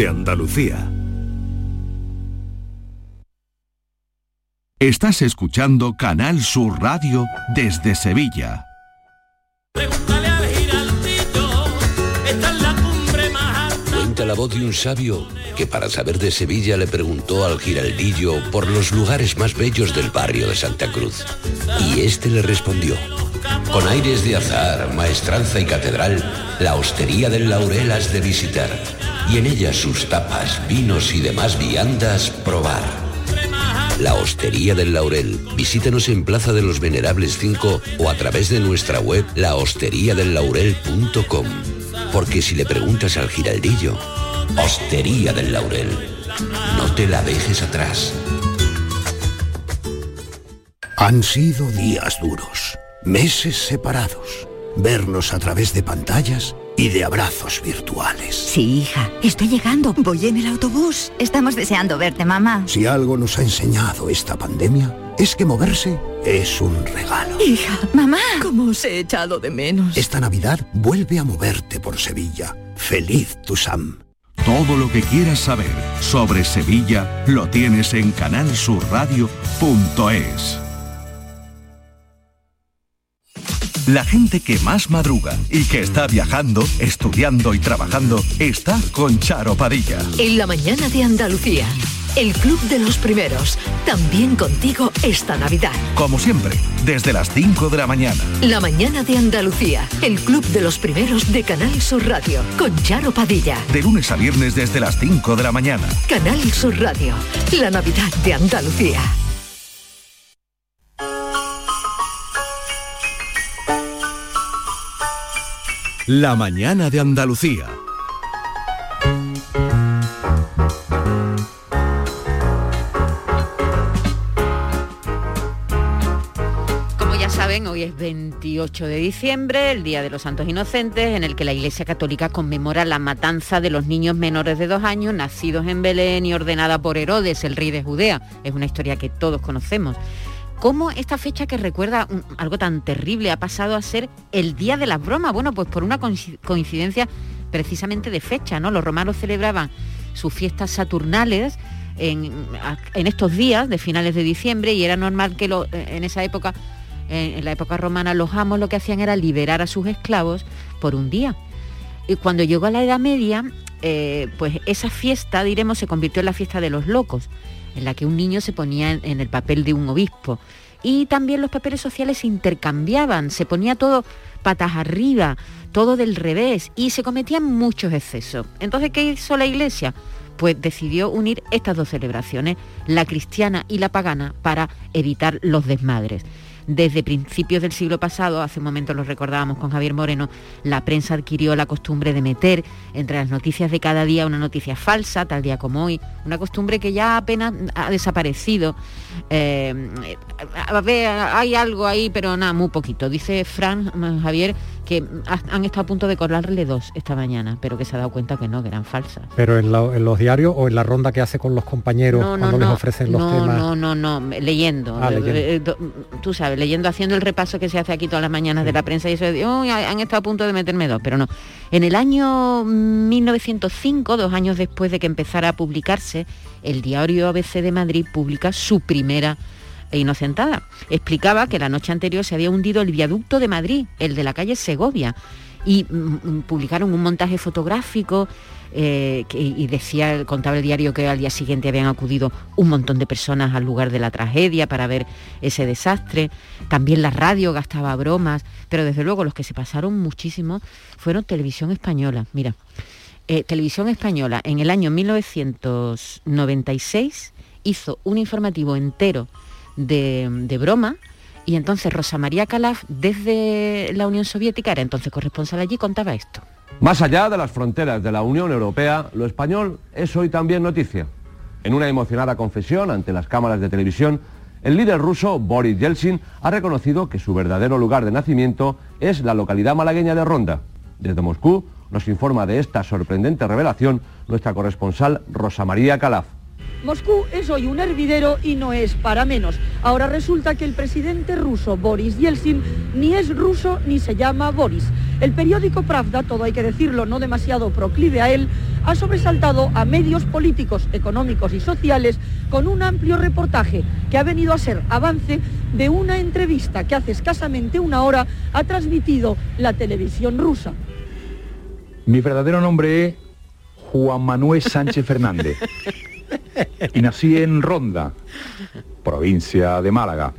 de Andalucía. Estás escuchando Canal Sur Radio desde Sevilla. Cuenta la voz de un sabio que para saber de Sevilla le preguntó al giraldillo por los lugares más bellos del barrio de Santa Cruz. Y este le respondió, con aires de azar, maestranza y catedral, la hostería del Laurel has de visitar, y en ella sus tapas, vinos y demás viandas probar. La Hostería del Laurel. Visítanos en Plaza de los Venerables 5 o a través de nuestra web lahosteriadellaurel.com. Porque si le preguntas al giraldillo, Hostería del Laurel, no te la dejes atrás. Han sido días duros, meses separados, vernos a través de pantallas y de abrazos virtuales. Sí, hija, estoy llegando. Voy en el autobús. Estamos deseando verte, mamá. Si algo nos ha enseñado esta pandemia, es que moverse es un regalo. Hija, mamá, ¿cómo os he echado de menos? Esta Navidad vuelve a moverte por Sevilla. Feliz tu Sam. Todo lo que quieras saber sobre Sevilla lo tienes en canalsurradio.es. La gente que más madruga y que está viajando, estudiando y trabajando está con Charo Padilla. En la mañana de Andalucía, el Club de los Primeros, también contigo esta Navidad. Como siempre, desde las 5 de la mañana. La mañana de Andalucía, el Club de los Primeros de Canal Sur Radio, con Charo Padilla. De lunes a viernes desde las 5 de la mañana. Canal Sur Radio, la Navidad de Andalucía. La mañana de Andalucía. Como ya saben, hoy es 28 de diciembre, el Día de los Santos Inocentes, en el que la Iglesia Católica conmemora la matanza de los niños menores de dos años nacidos en Belén y ordenada por Herodes, el rey de Judea. Es una historia que todos conocemos. ¿Cómo esta fecha que recuerda algo tan terrible ha pasado a ser el Día de las Bromas? Bueno, pues por una coinci- coincidencia precisamente de fecha, ¿no? Los romanos celebraban sus fiestas saturnales en, estos días de finales de diciembre y era normal que lo- en esa época, en, en la época romana, los amos lo que hacían era liberar a sus esclavos por un día. Y cuando llegó a la Edad Media, eh, pues esa fiesta, diremos, se convirtió en la fiesta de los locos, en la que un niño se ponía en, el papel de un obispo. Y también los papeles sociales se intercambiaban, se ponía todo patas arriba, todo del revés, y se cometían muchos excesos. Entonces, ¿qué hizo la Iglesia? Pues decidió unir estas dos celebraciones, la cristiana y la pagana, para evitar los desmadres. Desde principios del siglo pasado, hace un momento lo recordábamos con Javier Moreno, la prensa adquirió la costumbre de meter entre las noticias de cada día una noticia falsa, tal día como hoy, una costumbre que ya apenas ha desaparecido. Eh, a ver, hay algo ahí, pero nada, muy poquito. Dice Fran mm, Javier que ha- han estado a punto de colarle dos esta mañana, pero que se ha dado cuenta que no, que eran falsas. Pero en, la- en los diarios o en la ronda que hace con los compañeros No, no, cuando les ofrecen los temas. No, no, no, leyendo. Ah, leyendo. Eh, Tú sabes, leyendo, haciendo el repaso que se hace aquí todas las mañanas de la prensa y eso "Uy, han estado a punto de meterme dos, pero no. En el año 1905, dos años después de que empezara a publicarse, el diario ABC de Madrid publica su primera e inocentada. Explicaba que la noche anterior se había hundido el viaducto de Madrid, el de la calle Segovia, y mm, mm, publicaron un montaje fotográfico eh, y decía, el diario que al día siguiente habían acudido un montón de personas al lugar de la tragedia para ver ese desastre. También la radio gastaba bromas, pero desde luego los que se pasaron muchísimo fueron Televisión Española. Mira, eh, Televisión Española en el año 1996 hizo un informativo entero de, de broma y entonces Rosa María Calaf desde la Unión Soviética, era entonces corresponsal allí, contaba esto. Más allá de las fronteras de la Unión Europea, lo español es hoy también noticia. En una emocionada confesión ante las cámaras de televisión, el líder ruso Boris Yeltsin ha reconocido que su verdadero lugar de nacimiento es la localidad malagueña de Ronda. Desde Moscú nos informa de esta sorprendente revelación nuestra corresponsal Rosa María Calaf. Moscú es hoy un hervidero y no es para menos. Ahora resulta que el presidente ruso Boris Yeltsin ni es ruso ni se llama Boris. El periódico Pravda, todo hay que decirlo, no demasiado proclive a él, ha sobresaltado a medios políticos, económicos y sociales con un amplio reportaje que ha venido a ser avance de una entrevista que hace escasamente una hora ha transmitido la televisión rusa. Mi verdadero nombre es Juan Manuel Sánchez Fernández y nací en Ronda, provincia de Málaga.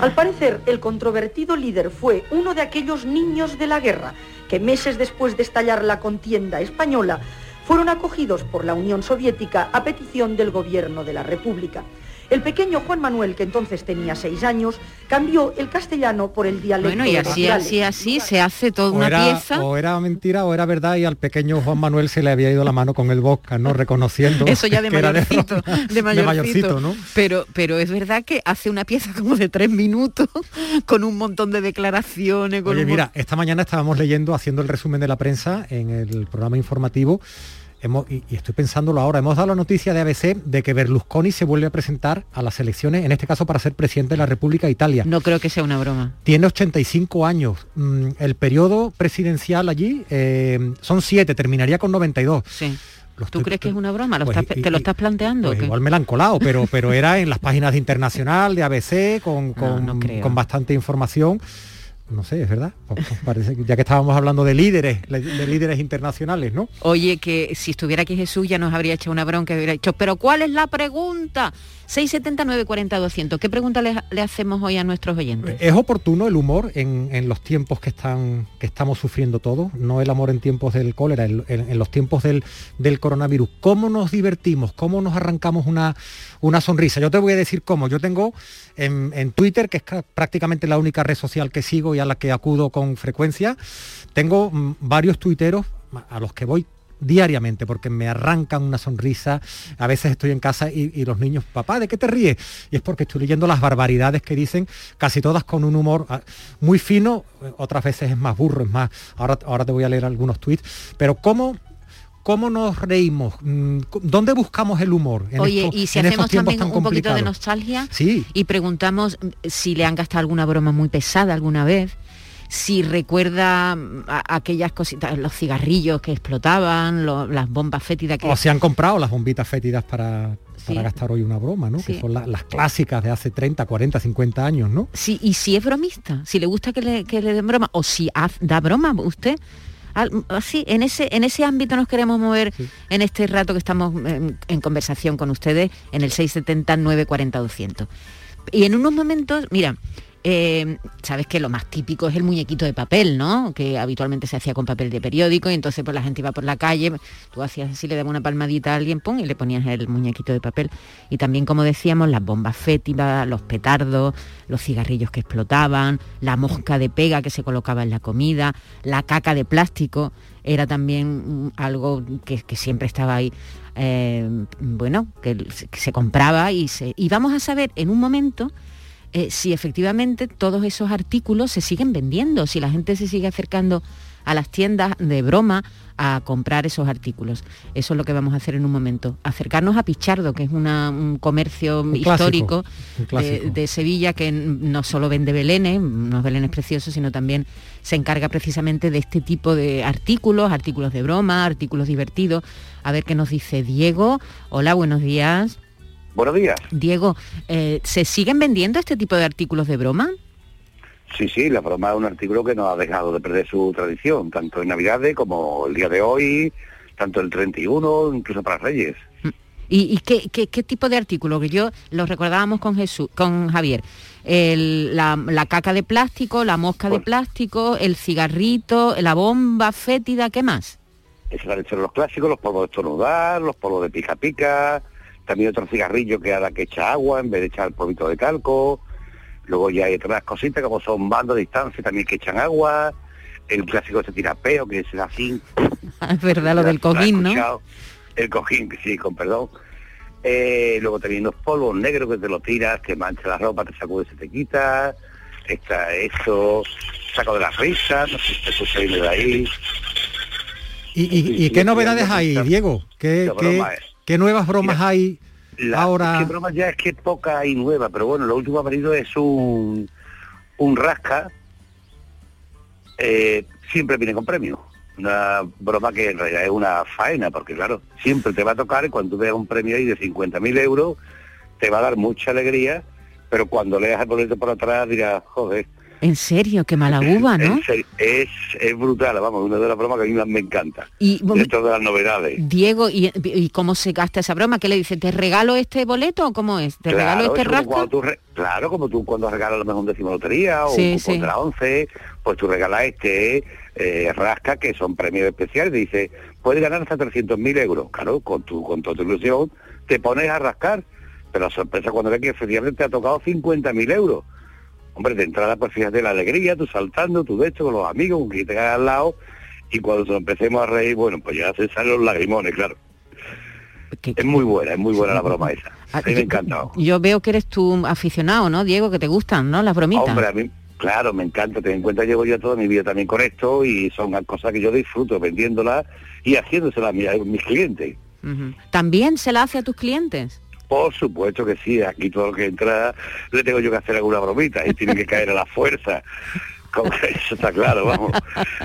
Al parecer, el controvertido líder fue uno de aquellos niños de la guerra que meses después de estallar la contienda española fueron acogidos por la Unión Soviética a petición del gobierno de la República. El pequeño Juan Manuel, que entonces tenía seis años, cambió el castellano por el dialecto. Bueno, y así, así, así se hace toda o una era, pieza. o era mentira o era verdad y al pequeño Juan Manuel se le había ido la mano con el vodka, ¿no? Reconociendo Eso ya de que era mayorcito, de mayorcito, ¿no? Pero, pero es verdad que hace una pieza como de tres minutos, con un montón de declaraciones. Con Oye, un mira, esta mañana estábamos leyendo, haciendo el resumen de la prensa en el programa informativo, hemos- y, y estoy pensándolo ahora, hemos dado la noticia de ABC de que Berlusconi se vuelve a presentar a las elecciones, en este caso para ser presidente de la República de Italia. No creo que sea una broma. Tiene 85 años. Mm, El periodo presidencial allí eh, son siete, terminaría con 92. Sí. ¿Tú crees que es una broma? ¿Lo Pues, estás- y- ¿Te lo estás planteando? Pues igual me la han colado, pero, pero era en las páginas de internacional, de ABC, con, con, no con bastante información. No sé, es verdad. Pues- pues parece ya que estábamos hablando de líderes, de líderes internacionales, ¿no? Oye, que si estuviera aquí Jesús ya nos habría hecho una bronca hubiera dicho, pero ¿cuál es la pregunta? 679 40 200. ¿Qué pregunta le, hacemos hoy a nuestros oyentes? Es oportuno el humor en, en los tiempos que están que estamos sufriendo todos, no el amor en tiempos del cólera, en, en- los tiempos del, del coronavirus. ¿Cómo nos divertimos? ¿Cómo nos arrancamos una, una sonrisa? Yo te voy a decir cómo. Yo tengo en, en Twitter, que es ca- prácticamente la única red social que sigo y a la que acudo con frecuencia, tengo varios tuiteros a los que voy diariamente porque me arrancan una sonrisa a veces estoy en casa y, y los niños papá de qué te ríes y es porque estoy leyendo las barbaridades que dicen casi todas con un humor ah, muy fino eh, otras veces es más burro es más ahora ahora te voy a leer algunos tweets pero cómo ¿Cómo nos reímos? Mm, ¿Dónde buscamos el humor? en Oye, estos- y si hacemos también un poquito de nostalgia Sí. y preguntamos mm, si le han gastado alguna broma muy pesada alguna vez, si recuerda mm, a- aquellas cositas, los cigarrillos que explotaban, lo- las bombas fétidas que... O se han comprado las bombitas fétidas para, para Sí. gastar hoy una broma, ¿no? Sí. Que son la- las clásicas de hace 30, 40, 50 años, ¿no? Sí, y si es bromista, si le gusta que le, que le den broma, o si haz- da broma usted. Así, en ese, en ese ámbito nos queremos mover en este rato que estamos en, en conversación con ustedes en el 670 940 200. Y en unos momentos, mira, eh, sabes que lo más típico es el muñequito de papel, ¿no? Que habitualmente se hacía con papel de periódico y entonces pues la gente iba por la calle, tú hacías así, le dabas una palmadita a alguien, pum, y le ponías el muñequito de papel. Y también, como decíamos, las bombas fétidas, los petardos, los cigarrillos que explotaban, la mosca de pega que se colocaba en la comida, la caca de plástico, era también algo que, siempre estaba ahí. eh, bueno, que, que se compraba y se. Y vamos a saber en un momento eh, si efectivamente todos esos artículos se siguen vendiendo, si la gente se sigue acercando a las tiendas de broma a comprar esos artículos. Eso es lo que vamos a hacer en un momento. Acercarnos a Pichardo, que es una- un comercio Un histórico de, clásico. de Sevilla que no solo vende belenes, unos belenes preciosos, sino también se encarga precisamente de este tipo de artículos, artículos de broma, artículos divertidos. A ver qué nos dice Diego. Hola, buenos días. Buenos días. Diego, eh, ¿se siguen vendiendo este tipo de artículos de broma? Sí, sí, la broma es un artículo que no ha dejado de perder su tradición, tanto en Navidades como el día de hoy, tanto el 31, incluso para Reyes. ¿Y, y qué, qué- qué tipo de artículo? Que yo lo recordábamos con Jesús, con Javier. El- la, la caca de plástico, la mosca de plástico, el cigarrito, la bomba fétida, ¿qué más? Esos han hecho los clásicos, los polvos de estornudar, los polvos de pica pica, también otro cigarrillo que ahora que echa agua en vez de echar polvito de calco. Luego ya hay otras cositas como son bandos de distancia también que echan agua. El clásico este tirapeo que es así. Es verdad, lo del ¿Lo has cojín, ¿no? El cojín, sí, con perdón. Eh, luego también los polvos negros que te lo tiras, te mancha la ropa, te sacudes, se te quita. Está eso, saco de las risas, no sé si te escucha bien de ahí. ¿Y, qué novedades hay, Diego? ¿Qué, La qué- broma es- qué nuevas bromas hay La, ahora? es que broma ya es que poca y nueva, pero bueno, lo último que ha venido es un, un rasca. Eh, siempre viene con premio. Una broma que en realidad es una faena, porque claro, siempre te va a tocar y cuando tú veas un premio ahí de 50.000 euros, te va a dar mucha alegría, pero cuando leas el boleto por atrás dirás, joder, En serio, qué mala uva, ¿no? es, es brutal, vamos, una de las bromas que a mí más me encanta. Y De todas las novedades. Diego, ¿y, y cómo se gasta esa broma? ¿Qué le dice? ¿Te regalo este boleto o cómo es? ¿Te regalo este como re- claro, como tú cuando regalas a lo mejor un décimo lotería o Sí, un sí. de la 11, pues tú regalas este eh, rasca, que son premios especiales, dice, puedes ganar hasta 300.000 euros. Claro, con tu, con toda tu ilusión te pones a rascar, pero la sorpresa cuando ves que efectivamente te ha tocado 50.000 euros. Hombre, de entrada, pues fíjate la alegría, tú saltando, tú de hecho con los amigos, con quien te al lado, y cuando empecemos a reír, bueno, pues ya se salen los lagrimones, claro. Es muy buena, es muy buena la broma esa. A mí me ha encantado. Yo veo que eres tú aficionado, ¿no, Diego? Que te gustan, ¿no? Las bromitas. Hombre, a mí, claro, me encanta, ten en cuenta, llevo ya toda mi vida también con esto y son cosas que yo disfruto vendiéndolas y haciéndoselas a, mi- a mis clientes. ¿También se la hace a tus clientes? Por supuesto que sí, aquí todo lo que entra le tengo yo que hacer alguna bromita y tiene que caer a la fuerza. Como que Eso está claro, vamos.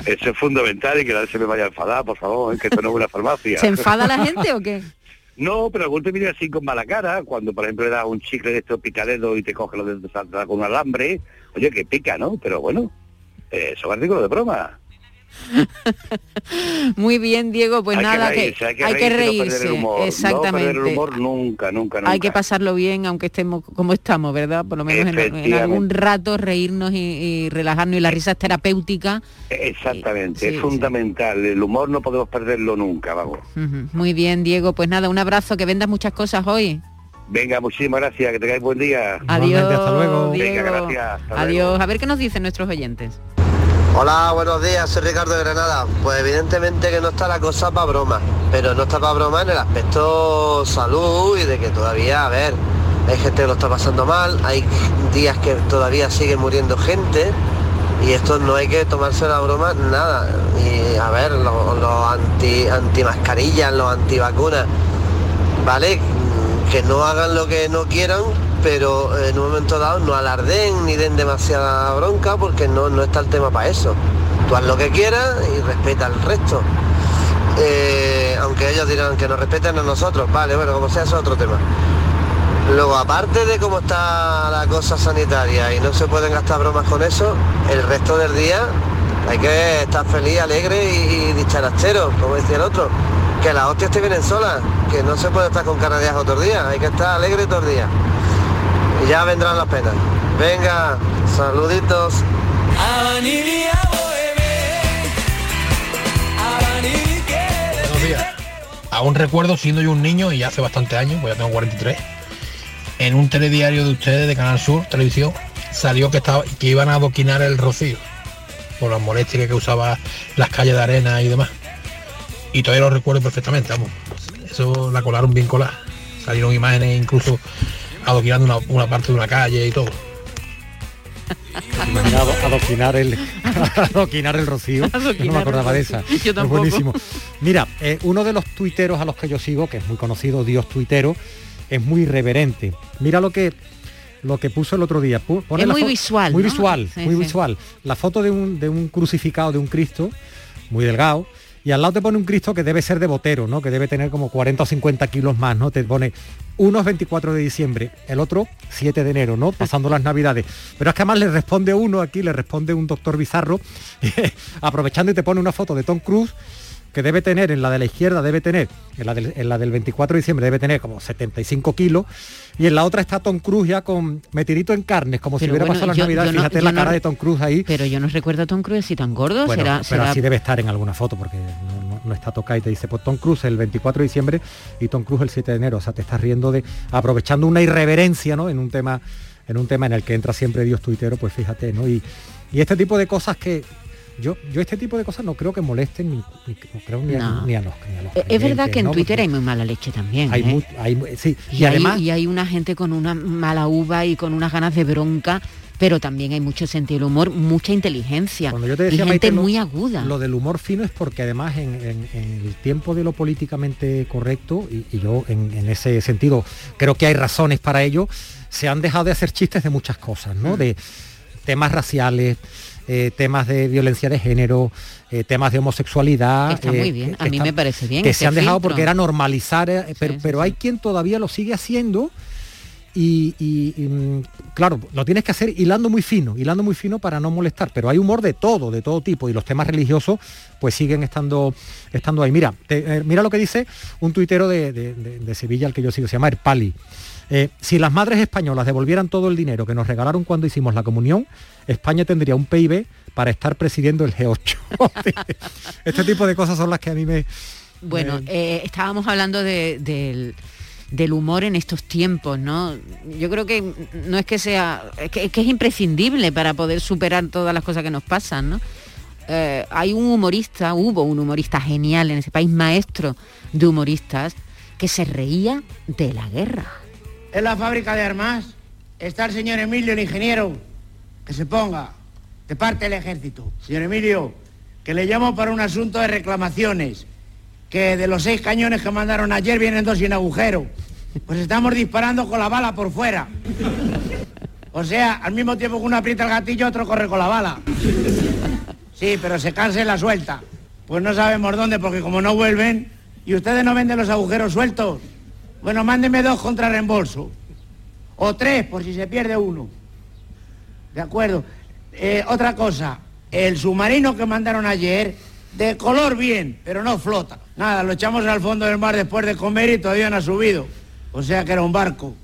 Eso es fundamental y que nadie se me vaya a enfadar, por favor, que esto no es una farmacia. ¿Se enfada la gente o qué? No, pero algún te viene así con mala cara, cuando por ejemplo le das un chicle de estos picaderos y te coge los dedos salta con un alambre, oye, que pica, ¿no? Pero bueno, eh, son artículos de broma. Muy bien, Diego, pues hay nada, que reírse, hay que hay que reírse, no perder reírse. el humor. Exactamente. No perder el humor nunca, nunca, nunca. Hay que pasarlo bien, aunque estemos como estamos, ¿verdad? Por lo menos en, algún rato reírnos y, y relajarnos. Y la risa es terapéutica. Exactamente, Sí, es sí. fundamental. El humor no podemos perderlo nunca, vamos. Muy bien, Diego. Pues nada, un abrazo, que vendas muchas cosas hoy. Venga, muchísimas gracias, que tengáis buen día. Adiós, Diego. Venga, gracias. hasta Adiós. luego. A ver qué nos dicen nuestros oyentes. Hola, buenos días, soy Ricardo de Granada. Pues evidentemente que no está la cosa para broma, pero no está para broma en el aspecto salud y de que todavía, a ver, hay gente que lo está pasando mal, hay días que todavía sigue muriendo gente y esto no hay que tomarse la broma nada. Y a ver, los lo anti, anti mascarillas, los antivacunas, ¿vale? Que no hagan lo que no quieran, pero en un momento dado no alarden ni den demasiada bronca porque no, no está el tema para eso. Tú haz lo que quieras y respeta al resto. Eh, aunque ellos dirán que nos respeten a nosotros, vale, bueno, como sea, eso es otro tema. Luego, aparte de cómo está la cosa sanitaria y no se pueden gastar bromas con eso, el resto del día hay que estar feliz, alegre y, y dicharachero, como decía el otro. Que las hostias te vienen solas, que no se puede estar con todo el día, hay que estar alegre todo el día. Y ya vendrán las penas. Venga, saluditos. Buenos días. Aún recuerdo siendo yo un niño y hace bastante años, pues ya tengo 43, en un telediario de ustedes de Canal Sur, televisión, salió que estaba que iban a adoquinar el rocío por las molestias que causaba las calles de arena y demás. Y todavía lo recuerdo perfectamente, vamos. Eso la colaron bien colada. Salieron imágenes incluso adoquinando una, una parte de una calle y todo. Adoquinar el adoquinar el rocío. No me acordaba de esa. Yo Es tampoco. buenísimo. Mira, eh, uno de los tuiteros a los que yo sigo, que es muy conocido, Dios tuitero, es muy irreverente. Mira lo que lo que puso el otro día. Pone Es muy visual, Muy ¿no? visual, Sí, muy sí. visual. La foto de un, de un crucificado, de un Cristo, muy delgado, y al lado te pone un Cristo que debe ser de botero, ¿no? Que debe tener como 40 o 50 kilos más, ¿no? Te pone uno es 24 de diciembre, el otro 7 de enero, ¿no? Pasando las navidades. Pero es que además le responde uno aquí, le responde un doctor Bizarro, aprovechando y te pone una foto de Tom Cruise que debe tener en la de la izquierda debe tener en la del, en la del 24 de diciembre debe tener como 75 kilos y en la otra está Tom Cruise ya con metidito en carnes como si Pero hubiera bueno, pasado las yo- navidades yo no- fíjate la no- cara de Tom Cruise ahí. Pero yo no recuerdo a Tom Cruise así tan gordo. bueno, será, pero será- así debe estar en alguna foto porque no está tocada y te dice pues Tom Cruise el 24 de diciembre y Tom Cruise el 7 de enero o sea te estás riendo de aprovechando una irreverencia no en un tema en un tema en el que entra siempre Dios tuitero pues fíjate no y, y este tipo de cosas que yo yo este tipo de cosas no creo que molesten ni, ni- no creo ni, a, No. ni a los ni a los Eh, Es verdad que en ¿no? Twitter Porque hay muy mala leche también. hay ¿eh? hay sí y, y, hay, además y hay una gente con una mala uva y con unas ganas de bronca, pero también hay mucho sentido del humor, mucha inteligencia Cuando yo te y decía, gente Maite, lo- muy aguda. Lo del humor fino es porque además en, en- en el tiempo de lo políticamente correcto, y, y yo en, en ese sentido creo que hay razones para ello, se han dejado de hacer chistes de muchas cosas, Mm. ¿no? De temas raciales, eh, temas de violencia de género, eh, temas de homosexualidad. Está muy eh, bien, a mí me parece bien. Que ese se han dejado filtro. porque era normalizar, pero, pero hay quien todavía lo sigue haciendo y, y- y, mm, claro, lo tienes que hacer hilando muy fino, hilando muy fino para no molestar, pero hay humor de todo, de todo tipo y los temas religiosos pues siguen estando, estando ahí. Mira, te- eh, mira lo que dice un tuitero de, de- de- de Sevilla, al que yo sigo, se llama Erpali. Eh, si las madres españolas devolvieran todo el dinero que nos regalaron cuando hicimos la comunión, España tendría un PIB para estar presidiendo el G8. este tipo de cosas son las que a mí me... Bueno, eh, estábamos hablando de- del, del humor en estos tiempos, ¿no? Yo creo que no es que sea, es que, es que es imprescindible para poder superar todas las cosas que nos pasan, ¿no? Eh, hay un humorista, hubo un humorista genial en ese país, maestro de humoristas, que se reía de la guerra. En la fábrica de armas está el señor Emilio, el ingeniero, que se ponga de parte del ejército. Señor Emilio, que le llamo para un asunto de reclamaciones, que de los seis cañones que mandaron ayer vienen dos sin agujero. Pues estamos disparando con la bala por fuera. O sea, al mismo tiempo que uno aprieta el gatillo, otro corre con la bala. Sí, pero se cansa y la suelta. Pues no sabemos dónde, porque como no vuelven, y ustedes no venden los agujeros sueltos, bueno, mándenme dos contra reembolso. O tres, por si se pierde uno. De acuerdo. Eh, otra cosa, el submarino que mandaron ayer, de color bien, pero no flota. Nada, lo echamos al fondo del mar después de comer y todavía no ha subido. O sea que era un barco.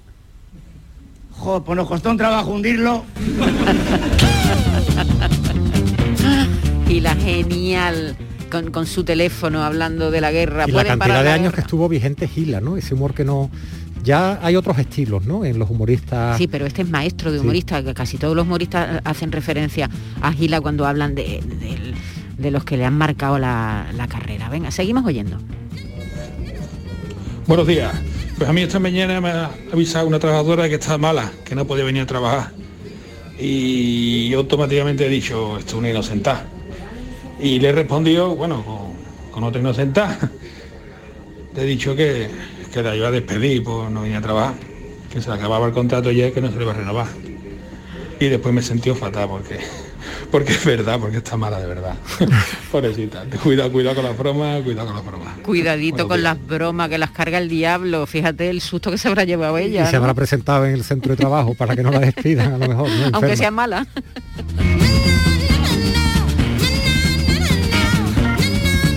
Joder, pues nos costó un trabajo hundirlo. Y la genial con, con su teléfono hablando de la guerra. Y la ¿Pueden cantidad parar de la años guerra? que estuvo vigente Gila, ¿no? Ese humor que no... Ya hay otros estilos, ¿no? En los humoristas... Sí, pero este es maestro de Sí. humorista, que casi todos los humoristas hacen referencia a Gila cuando hablan de, de- de los que le han marcado la, la carrera. Venga, seguimos oyendo. Buenos días. Pues a mí esta mañana me ha avisado una trabajadora que está mala, que no puede venir a trabajar. Y yo automáticamente he dicho, esto es una inocentada. Y le he respondido, bueno, con, con otra inocentada. Le he dicho que, que la iba a despedir por no venir a trabajar, que se le acababa el contrato ya y que no se le va a renovar. Y después me sentí fatal porque, porque es verdad, porque está mala de verdad. Pobrecita. Cuidado, cuidado con las bromas, cuidado con las bromas. Cuidadito con las bromas que las carga el diablo. Fíjate el susto que se habrá llevado y ella. se ¿no? habrá presentado en el centro de trabajo para que no la despidan, a lo mejor. ¿no? Aunque sea mala.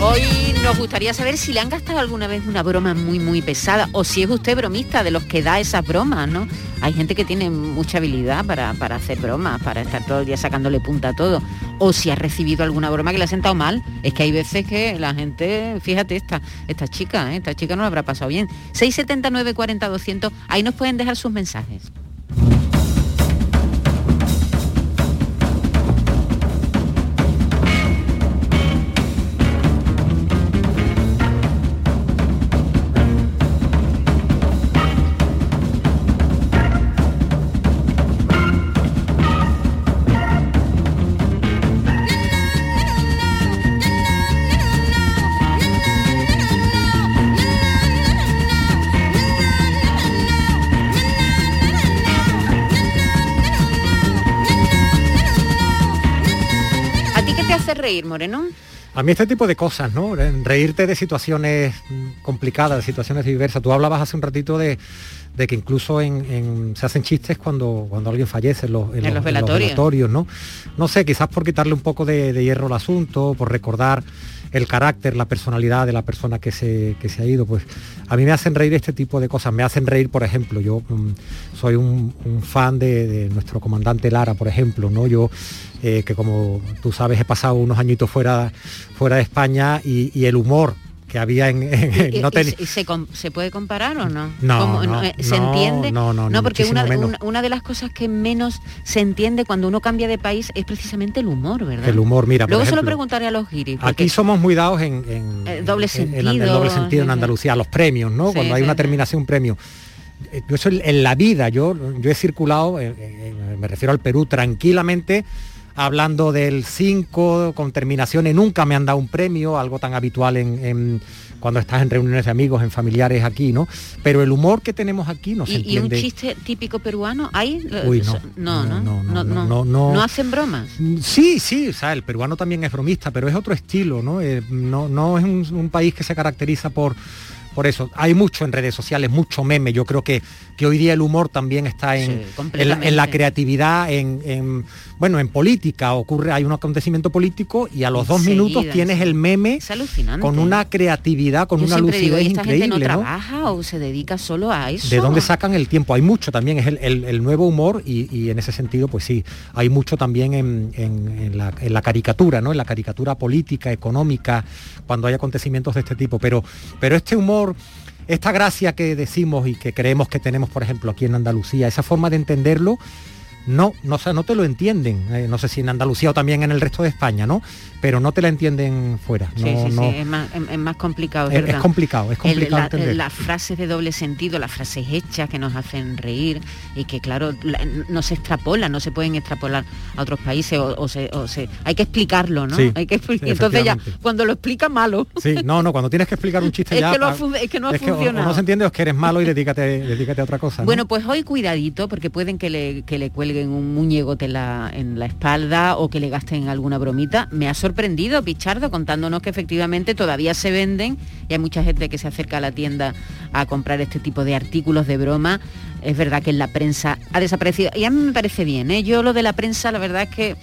Hoy nos gustaría saber si le han gastado alguna vez una broma muy muy pesada o si es usted bromista de los que da esas bromas, ¿no? Hay gente que tiene mucha habilidad para, para hacer bromas, para estar todo el día sacándole punta a todo. O si ha recibido alguna broma que le ha sentado mal. Es que hay veces que la gente, fíjate esta, esta chica, ¿eh? esta chica no la habrá pasado bien. 679 40 200, ahí nos pueden dejar sus mensajes. Reír, Moreno? A mí este tipo de cosas, ¿no? Reírte de situaciones complicadas, de situaciones diversas. Tú hablabas hace un ratito de, de que incluso en, en- se hacen chistes cuando, cuando alguien fallece en los, en En los velatorios. velatorios, ¿no? No sé, quizás por quitarle un poco de, de hierro al asunto, por recordar el carácter, la personalidad de la persona que se, que se ha ido, pues a mí me hacen reír este tipo de cosas. Me hacen reír, por ejemplo, yo mm, soy un, fan de, nuestro comandante Lara, por ejemplo, ¿no? Yo eh, que como tú sabes he pasado unos añitos fuera, fuera de España y el humor que había en... en- ¿Y- no y se, puede comparar o no? No, ¿Cómo- no, eh, ¿Se no, entiende? no, no, ni porque una, de las cosas que menos se entiende cuando uno cambia de país es precisamente el humor, ¿verdad? El humor, mira, por Luego se lo preguntaré a los guiris. Aquí somos muy dados en, en- Eh, doble en- sentido, doble sentido en. Andalucía, los premios, ¿no? Sí, Cuando hay una terminación, un premio. Eh, Yo eso en en la vida, yo, yo he circulado, eh, eh, me refiero al Perú, tranquilamente hablando del 5, con terminaciones, nunca me han dado un premio, algo tan habitual en, en cuando estás en reuniones de amigos, en familiares aquí, ¿no? Pero el humor que tenemos aquí no se ¿Y, y un chiste típico peruano hay? Uy, no. no, no, no, no, no, no, no. ¿No hacen bromas. Sí, sí, o sea, el peruano también es bromista, pero es otro estilo, ¿no? Eh, no, no es un, un país que se caracteriza por por eso. Hay mucho en redes sociales, mucho meme. Yo creo que, que hoy día el humor también está en, Sí, en, la, en la completamente. creatividad, en, en, bueno, en política. Ocurre, hay un acontecimiento político y a los dos minutos tienes el meme con una creatividad, con Yo una digo, lucidez ¿esta gente no increíble, ¿no? trabaja o se dedica solo a eso? ¿De dónde sacan el tiempo? Hay mucho también, es el, el- el nuevo humor y, y en ese sentido, pues sí, hay mucho también en la, en la caricatura, ¿no? En la caricatura política, económica, cuando hay acontecimientos de este tipo. Pero, pero este humor, esta gracia que decimos y que creemos que tenemos, por ejemplo, aquí en Andalucía, esa forma de entenderlo, no, no, o sea, no te lo entienden. Eh, no sé si en Andalucía o también en el resto de España, ¿no? Pero no te la entienden fuera. Sí, no, sí, no- sí, es más, es- es más complicado, es, Es- complicado, es El- complicado la- entender. las frases de doble sentido, las frases hechas que nos hacen reír y que, claro, la- no se extrapolan, no se pueden extrapolar a otros países o, o se, o se- Hay que explicarlo, ¿no? Sí, hay que Entonces ya, cuando lo explica malo. Sí, no, no, cuando tienes que explicar un chiste Es ya... que pa- es que no ha o, funcionado. no se entiende o es que eres malo y dedícate, dedícate a otra cosa. ¿no? Bueno, pues hoy cuidadito, porque pueden que le, que le cuelguen un muñegote en la, en la espalda o que le gasten alguna bromita. Me ha sorprendido, Pichardo, contándonos que efectivamente todavía se venden y hay mucha gente que se acerca a la tienda a comprar este tipo de artículos de broma. Es verdad que en la prensa ha desaparecido. Y a mí me parece bien, ¿eh? Yo lo de la prensa, la verdad es que...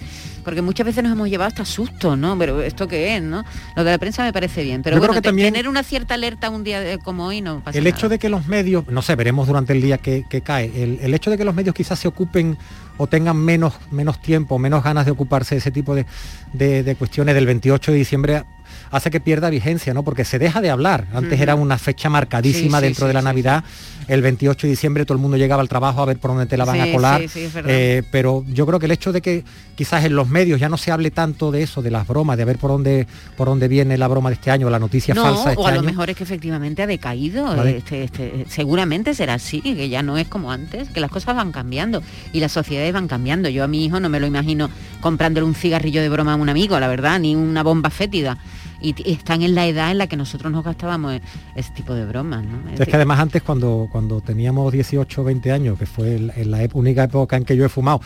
Porque muchas veces nos hemos llevado hasta susto, ¿no? Pero esto qué es, ¿no? Lo de la prensa me parece bien. Pero Yo creo bueno, que también- tener una cierta alerta un día de- como hoy no pasa el nada. hecho de que los medios, no sé, veremos durante el día que, que cae, el, el hecho de que los medios quizás se ocupen o tengan menos, menos tiempo, menos ganas de ocuparse de ese tipo de, de- de cuestiones del 28 de diciembre hace que pierda vigencia, ¿no? Porque se deja de hablar. Antes era una fecha marcadísima Sí, dentro sí, de la Navidad. El 28 de diciembre todo el mundo llegaba al trabajo a ver por dónde te la van a colar. Eh, pero yo creo que el hecho de que quizás en los medios ya no se hable tanto de eso, de las bromas, de ver por dónde por dónde viene la broma de este año, la noticia no, falsa de este o a lo año. mejor es que efectivamente ha decaído. Vale. este- este- seguramente será así, que ya no es como antes, que las cosas van cambiando y las sociedades van cambiando. Yo a mi hijo no me lo imagino comprándole un cigarrillo de broma a un amigo, la verdad, ni una bomba fétida. Y, están en la edad en la que nosotros nos gastábamos e- ese tipo de bromas, ¿no? Es que además antes cuando, cuando teníamos 18 o 20 años, que fue el- en la única época en que yo he fumado,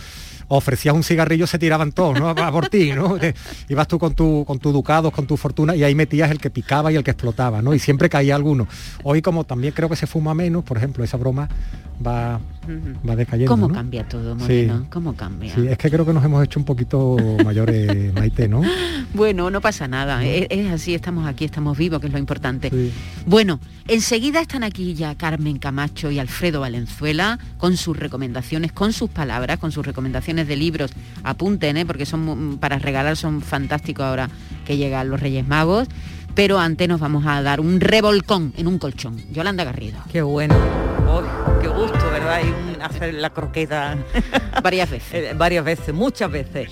ofrecías un cigarrillo, se tiraban todos, ¿no? A por ti, ¿no? Te- ibas tú con tu, con tu ducados, con tu fortuna, y ahí metías el que picaba y el que explotaba, ¿no? Y siempre caía alguno. Hoy como también creo que se fuma menos, por ejemplo, esa broma va, va decayendo. ¿Cómo ¿no? cambia todo, Sí. Moreno? ¿Cómo cambia? Sí, es que creo que nos hemos hecho un poquito mayores, Maite, ¿no? Bueno, no pasa nada. Es, es así, estamos aquí, estamos vivos, que es lo importante. Bueno, enseguida están aquí ya Carmen Camacho y Alfredo Valenzuela con sus recomendaciones, con sus palabras, con sus recomendaciones de libros. Apunten, ¿eh? porque son mu- para regalar, son fantásticos ahora que llegan los Reyes Magos. Pero antes nos vamos a dar un revolcón en un colchón. Yolanda Garrido. Qué bueno. Uy, qué gusto, ¿verdad? Y un- hacer la croqueta. Varias veces. Eh, varias veces, muchas veces.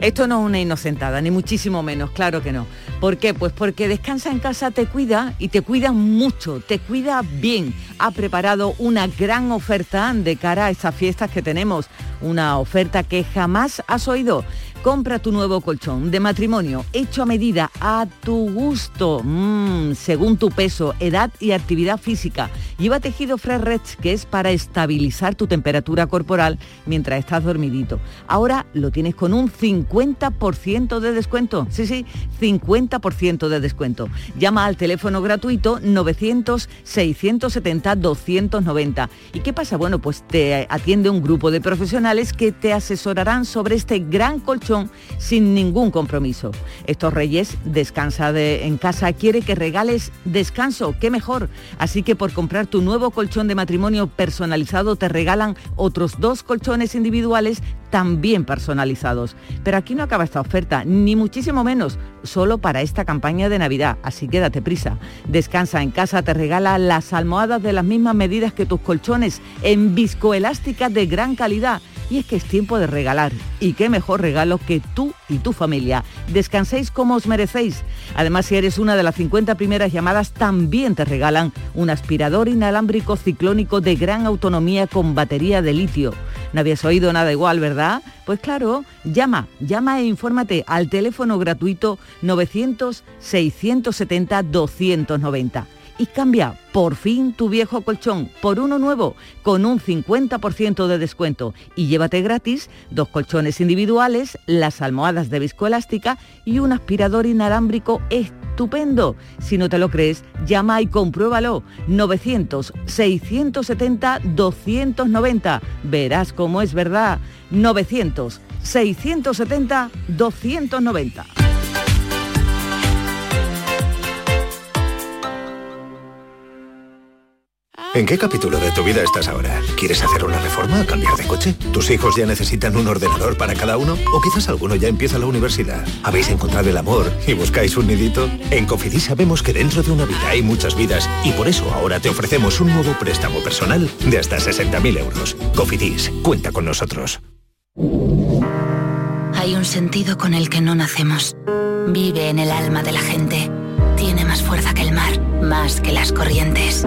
Esto no es una inocentada, ni muchísimo menos, claro que no. ¿Por qué? Pues porque Descansa en casa te cuida y te cuida mucho, te cuida bien. Ha preparado una gran oferta de cara a estas fiestas que tenemos, una oferta que jamás has oído. Compra tu nuevo colchón de matrimonio hecho a medida, a tu gusto, mm, según tu peso, edad y actividad física. Lleva tejido Fresh Rest, que es para estabilizar tu temperatura corporal mientras estás dormidito. Ahora lo tienes con un 50% de descuento. Sí, sí, 50% de descuento. Llama al teléfono gratuito 900-670-290. ¿Y qué pasa? Bueno, pues te atiende un grupo de profesionales que te asesorarán sobre este gran colchón sin ningún compromiso. Estos reyes descansa de- en casa quiere que regales descanso, qué mejor. Así que por comprar tu nuevo colchón de matrimonio personalizado te regalan otros dos colchones individuales también personalizados. Pero aquí no acaba esta oferta, ni muchísimo menos, solo para esta campaña de Navidad, así que date prisa. Descansa en casa te regala las almohadas de las mismas medidas que tus colchones en viscoelástica de gran calidad. Y es que es tiempo de regalar. Y qué mejor regalo que tú y tu familia. Descanséis como os merecéis. Además, si eres una de las 50 primeras llamadas, también te regalan un aspirador inalámbrico ciclónico de gran autonomía con batería de litio. No habías oído nada igual, ¿verdad? Pues claro, llama, llama e infórmate al teléfono gratuito 900-670-290 y cambia por fin tu viejo colchón por uno nuevo con un 50% de descuento y llévate gratis dos colchones individuales, las almohadas de viscoelástica y un aspirador inalámbrico estupendo. Si no te lo crees, llama y compruébalo. 900-670-290. Verás cómo es verdad. 900-670-290. ¿En qué capítulo de tu vida estás ahora? ¿Quieres hacer una reforma o cambiar de coche? ¿Tus hijos ya necesitan un ordenador para cada uno? ¿O quizás alguno ya empieza la universidad? ¿Habéis encontrado el amor y buscáis un nidito? En Cofidis sabemos que dentro de una vida hay muchas vidas y por eso ahora te ofrecemos un nuevo préstamo personal de hasta 60.000 euros. Cofidis, cuenta con nosotros. Hay un sentido con el que no nacemos. Vive en el alma de la gente. Tiene más fuerza que el mar, más que las corrientes.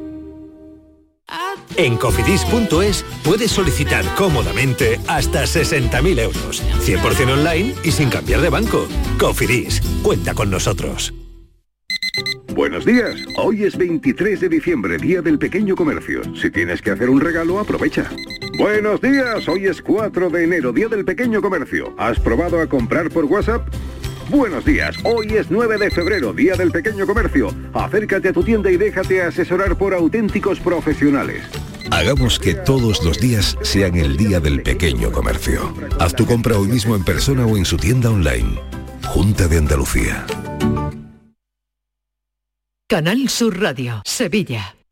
En cofidis.es puedes solicitar cómodamente hasta 60.000 euros, 100% online y sin cambiar de banco. Cofidis, cuenta con nosotros. Buenos días, hoy es 23 de diciembre, Día del Pequeño Comercio. Si tienes que hacer un regalo, aprovecha. Buenos días, hoy es 4 de enero, Día del Pequeño Comercio. ¿Has probado a comprar por WhatsApp? Buenos días, hoy es 9 de febrero, Día del Pequeño Comercio. Acércate a tu tienda y déjate asesorar por auténticos profesionales. Hagamos que todos los días sean el Día del Pequeño Comercio. Haz tu compra hoy mismo en persona o en su tienda online. Junta de Andalucía. Canal Sur Radio, Sevilla.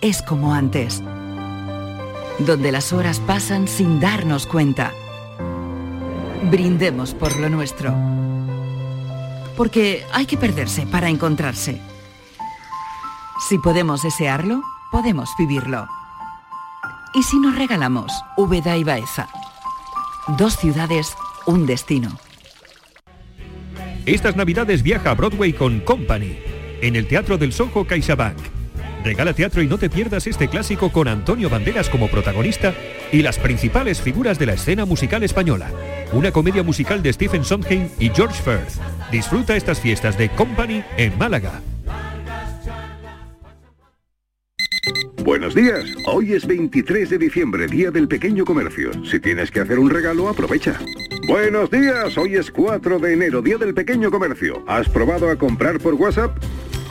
es como antes. Donde las horas pasan sin darnos cuenta. Brindemos por lo nuestro. Porque hay que perderse para encontrarse. Si podemos desearlo, podemos vivirlo. ¿Y si nos regalamos Úbeda y Baeza? Dos ciudades, un destino. Estas navidades viaja a Broadway con Company, en el Teatro del Soho CaixaBank. Regala teatro y no te pierdas este clásico con Antonio Banderas como protagonista y las principales figuras de la escena musical española. Una comedia musical de Stephen Sondheim y George Firth. Disfruta estas fiestas de Company en Málaga. Buenos días. Hoy es 23 de diciembre, Día del Pequeño Comercio. Si tienes que hacer un regalo, aprovecha. Buenos días. Hoy es 4 de enero, Día del Pequeño Comercio. ¿Has probado a comprar por WhatsApp?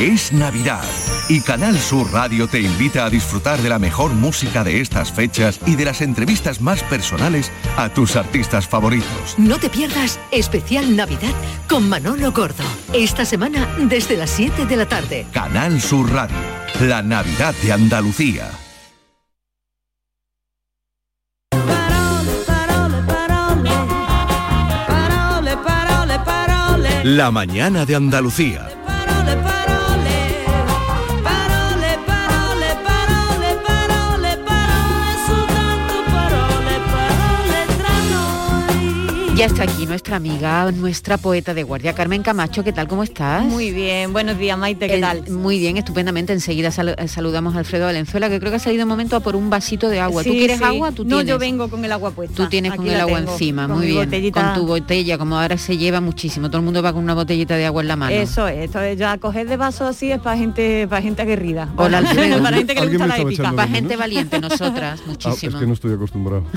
Es Navidad y Canal Sur Radio te invita a disfrutar de la mejor música de estas fechas y de las entrevistas más personales a tus artistas favoritos. No te pierdas especial Navidad con Manolo Gordo. Esta semana desde las 7 de la tarde. Canal Sur Radio, la Navidad de Andalucía. La mañana de Andalucía. Ya está aquí nuestra amiga, nuestra poeta de guardia, Carmen Camacho. ¿Qué tal? ¿Cómo estás? Muy bien, buenos días Maite, ¿qué El- tal? Muy bien, estupendamente. Enseguida sal- saludamos a Alfredo Valenzuela, que creo que ha salido un momento a por un vasito de agua. ¿Tú Sí, quieres sí. agua? ¿Tú no, tienes? yo vengo con el agua puesta. Tú tienes con el agua tengo, encima, muy bien. botellita. Con tu botella, como ahora se lleva muchísimo. Todo el mundo va con una botellita de agua en la mano. Eso es, esto es ya coger de vaso así es para gente, para gente aguerrida. Hola, Alfredo. para gente que le ¿Alguien gusta la Para gente valiente, nosotras, Ah, muchísimo. es que no estoy acostumbrado.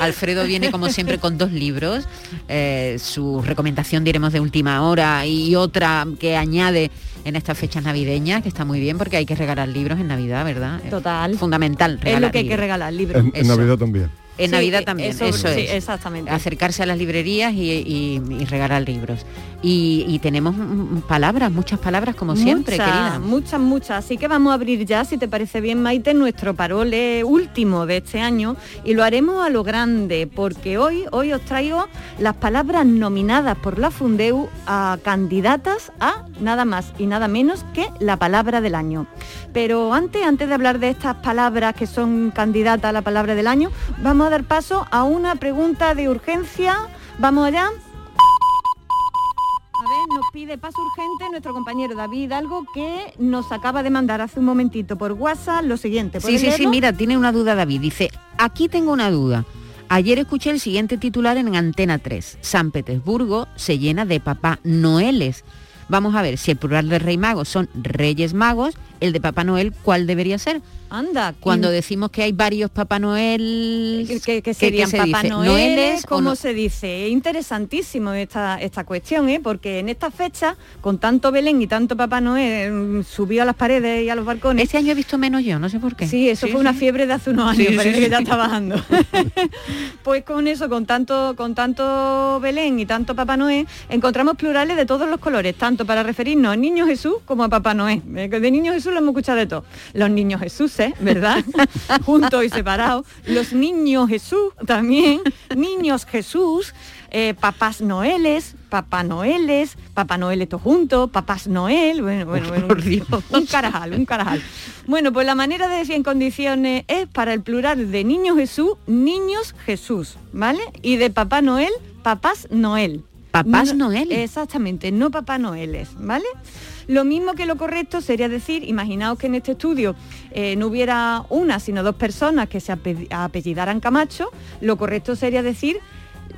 Alfredo viene como siempre con dos libros, eh, su recomendación diremos de última hora y otra que añade en estas fechas navideñas, que está muy bien porque hay que regalar libros en Navidad, ¿verdad? Total. Fundamental. Es lo que hay que regalar, libros. En. Navidad también. En Sí, Navidad eh, también, eso- eso, sí, es. exactamente. Acercarse a las librerías y, y- y regalar libros. Y, y tenemos palabras, muchas palabras como siempre, querida. Muchas, muchas. Así que vamos a abrir ya, si te parece bien, Maite, nuestro parole último de este año y lo haremos a lo grande, porque hoy, hoy os traigo las palabras nominadas por la Fundeu a candidatas a nada más y nada menos que la palabra del año. Pero antes, antes de hablar de estas palabras que son candidatas a la palabra del año, vamos a dar paso a una pregunta de urgencia. Vamos allá. A ver, nos pide paso urgente nuestro compañero David Hidalgo que nos acaba de mandar hace un momentito por WhatsApp lo siguiente. Sí, ¿Puedes sí, sí, mira, tiene una duda David. Dice, aquí tengo una duda. Ayer escuché el siguiente titular en Antena 3. San Petersburgo se llena de papá Noeles. Vamos a ver, si el plural de Rey Mago son Reyes Magos, el de Papá Noel, ¿cuál debería ser? Anda, Cuando ¿quién- decimos que hay varios Papá Noel... que, que- que serían se Papá? Noel, ¿Noeles ¿cómo no? se dice? Es interesantísimo esta, esta cuestión, ¿eh? porque en esta fecha, con tanto Belén y tanto Papá Noel mm, subió a las paredes y a los balcones. Este año he visto menos yo, no sé por qué. Sí, eso Sí, fue una fiebre de hace unos años, sí, parece que ya está bajando. pues con eso, con tanto, con tanto Belén y tanto Papá Noel, encontramos plurales de todos los colores, tanto para referirnos al Niño Jesús como a Papá Noel. Eh, De Niño Jesús lo hemos escuchado de todo. Los niños Jesús, ¿verdad? Juntos y separados. Los niños Jesús también. Niños Jesús. eh, papás Noeles, Papá Noeles, Papá Noel todo junto, Papás Noel, bueno, bueno, bueno, un carajal, un carajal. Bueno, pues la manera de decir en condiciones es para el plural de Niño Jesús, Niños Jesús, ¿vale? Y de Papá Noel, Papás Noel. Papás No- Noel. Exactamente, no Papá Noeles, ¿vale? Lo mismo que lo correcto sería decir, imaginaos que en este estudio eh, no hubiera una, sino dos personas que se ape- apellidaran Camacho, lo correcto sería decir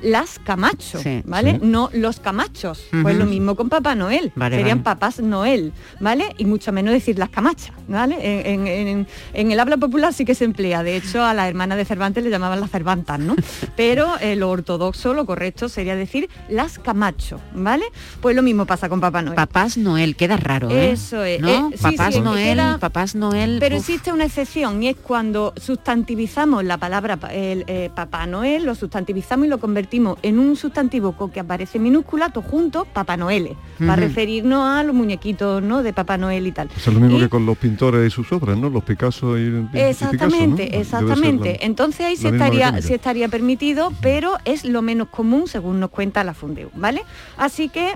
las Camacho, Sí. ¿vale? Sí. No los Camachos. Pues lo mismo con Papá Noel. Vale, Serían vale. papás Noel, ¿vale? Y mucho menos decir las Camachas, ¿vale? En, en- en- en el habla popular sí que se emplea. De hecho, a la hermana de Cervantes le llamaban las Cervantas, ¿no? Pero eh, lo ortodoxo, lo correcto sería decir las Camacho, ¿vale? Pues lo mismo pasa con Papá Noel. Papás Noel, queda raro, ¿eh? Eso es. ¿No? Eh, Papás sí, Noel, queda- Papás Noel... Pero uf. existe una excepción y es cuando sustantivizamos la palabra pa- el, eh, Papá Noel, lo sustantivizamos y lo convertimos en un sustantivo con que aparece minúscula, todo junto, Papá Noel, para referirnos a los muñequitos ¿no? de Papá Noel y tal. Eso es lo mismo Y- que con los pintores y sus obras, ¿no? Los Picasso y, y Picasso, ¿no? Exactamente, exactamente. la- Entonces ahí sí estaría, sí estaría permitido, pero es lo menos común según nos cuenta la Fundeu, ¿vale? Así que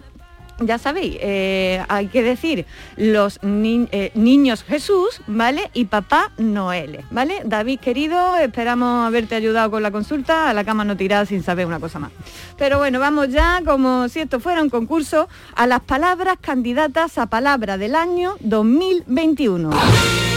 ya sabéis, eh, hay que decir los eh, niños Jesús, ¿vale? Y papá Noel, ¿vale? David, querido, esperamos haberte ayudado con la consulta, a la cama no tirada sin saber una cosa más. Pero bueno, vamos ya, como si esto fuera un concurso, a las palabras candidatas a palabra del año 2021.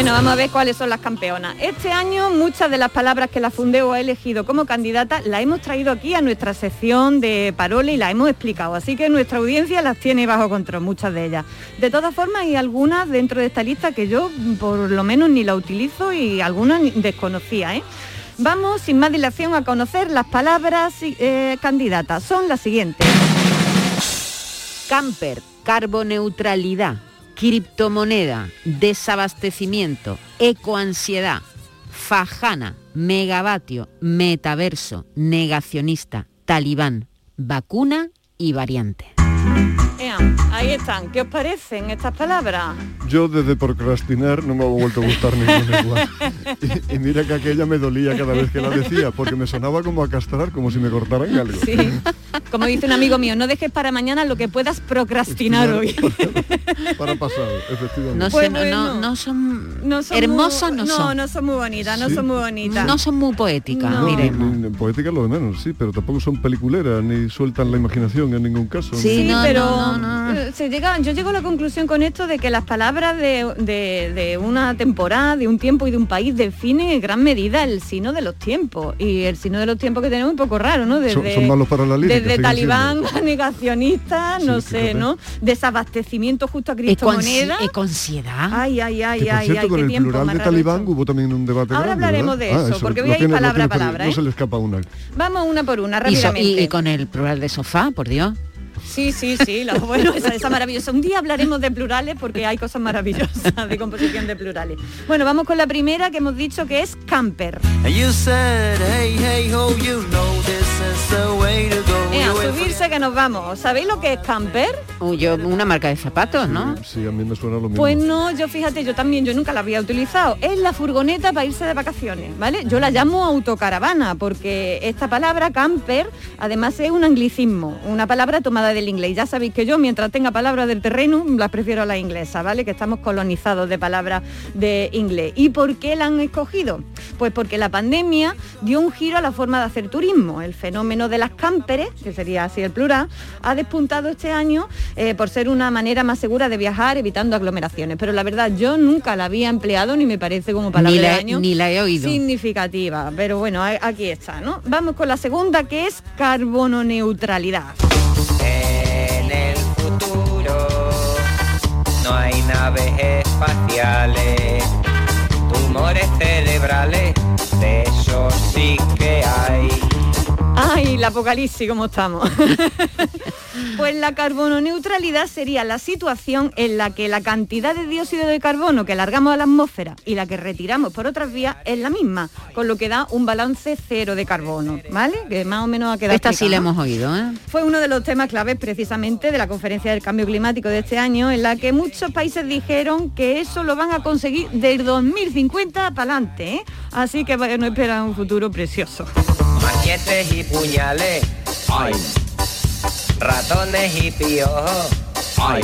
Bueno, vamos a ver cuáles son las campeonas. Este año muchas de las palabras que la Fundeo ha elegido como candidata las hemos traído aquí a nuestra sección de parole y las hemos explicado. Así que nuestra audiencia las tiene bajo control, muchas de ellas. De todas formas, hay algunas dentro de esta lista que yo por lo menos ni la utilizo y algunas desconocía. ¿eh? Vamos sin más dilación a conocer las palabras eh, candidatas. Son las siguientes. Camper, carboneutralidad, criptomoneda, desabastecimiento, ecoansiedad, fajana, megavatio, metaverso, negacionista, talibán, vacuna y variante. Ea, ahí están. ¿Qué os parecen estas palabras? Yo desde procrastinar no me ha vuelto a gustar ninguna igual. Y, y mira que aquella me dolía cada vez que la decía, porque me sonaba como a castrar, como si me cortaran algo. Sí. Como dice un amigo mío, no dejes para mañana lo que puedas procrastinar hoy. Para pasado, efectivamente. No, sé, Pues no, bueno. no, no son, No son hermosas, no, no, son. no son muy bonitas, no Sí. son muy bonitas. No son muy poéticas, No. diremos. Ni- ni Poética lo de menos, sí, pero tampoco son peliculeras, ni sueltan la imaginación en ningún caso. Sí, no, pero no, no, no. eh, se llega, yo llego a la conclusión con esto de que las palabras de, de- de una temporada, de un tiempo y de un país definen en gran medida el signo de los tiempos. Y el signo de los tiempos que tenemos es un poco raro, ¿no? Son- son malos para la lírica, Desde talibán a negacionista, no Sí, sé, fíjate. ¿no? Desabastecimiento justo a Ecoansi- criptomoneda. ecoansiedad. Ay, ay, ay, Que ay, cierto, ay, con qué el tiempo plural más de talibán hubo también un debate Ahora grande, hablaremos ¿verdad? de eso, porque voy a ir palabra a palabra, No ¿eh? se le escapa una. Vamos una por una, Y, so- rápidamente. y- y con el plural de sofá, por Dios. Sí, sí, sí, lo bueno, esa, esa maravillosa. Un día hablaremos de plurales porque hay cosas maravillosas de composición de plurales. Bueno, vamos con la primera que hemos dicho que es camper. And you said, hey, hey, ho, you know this is the way to go. Eh, You a subirse que nos vamos. ¿Sabéis lo que es camper? Uy, yo, una marca de zapatos, ¿no? Sí, a mí me suena lo mismo. Pues no, yo fíjate, yo también, yo nunca la había utilizado. Es la furgoneta para irse de vacaciones, ¿vale? Yo la llamo autocaravana porque esta palabra camper además es un anglicismo, una palabra tomada del inglés. Ya sabéis que yo mientras tenga palabras del terreno las prefiero a la inglesa, ¿vale? Que estamos colonizados de palabras de inglés. ¿Y por qué la han escogido? Pues porque la pandemia dio un giro a la forma de hacer turismo. El fenómeno de las camperes, que sería así el plural, ha despuntado este año eh, por ser una manera más segura de viajar, evitando aglomeraciones. Pero la verdad, yo nunca la había empleado ni me parece como palabra Ni la, he- año ni la he oído. significativa. Pero bueno, aquí está, ¿no? Vamos con la segunda, que es carbono neutralidad. En el futuro no hay naves espaciales, tumores cerebrales, de eso sí que hay. Ay, el apocalipsis, ¿cómo estamos? pues la carbono neutralidad sería la situación en la que la cantidad de dióxido de carbono que largamos a la atmósfera y la que retiramos por otras vías es la misma, con lo que da un balance cero de carbono, ¿vale? Que más o menos ha quedado Esta sí la hemos oído, ¿eh? Fue uno de los temas claves precisamente de la conferencia del cambio climático de este año, en la que muchos países dijeron que eso lo van a conseguir del 2050 para adelante, ¿eh? Así que bueno, espera un futuro precioso. Machetes y puñales, ay. Ratones y piojos, ay.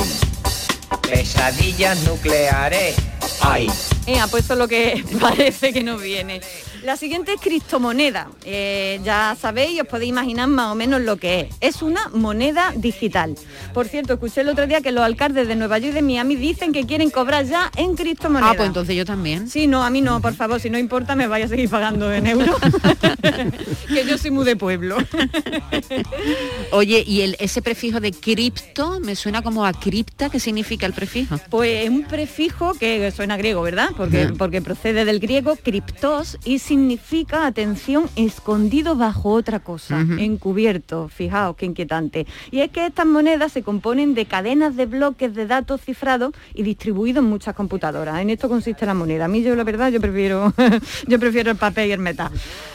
Pesadillas nucleares, ay. Eh, ha puesto lo que parece que nos viene. La siguiente es criptomoneda. Eh, ya sabéis, os podéis imaginar más o menos lo que es. Es una moneda digital. Por cierto, escuché el otro día que los alcaldes de Nueva York y de Miami dicen que quieren cobrar ya en criptomoneda. Ah, pues entonces yo también. Sí, no, a mí no, por favor, si no importa me vaya a seguir pagando en euros. que yo soy muy de pueblo. Oye, y el, ese prefijo de cripto me suena como a cripta, ¿qué significa el prefijo? Pues es un prefijo que suena griego, ¿verdad? Porque, porque procede del griego criptos y significa, atención, escondido bajo otra cosa, encubierto, fijaos qué inquietante. Y es que estas monedas se componen de cadenas de bloques de datos cifrados y distribuidos en muchas computadoras. En esto consiste la moneda. A mí yo la verdad yo prefiero yo prefiero el papel y el metal.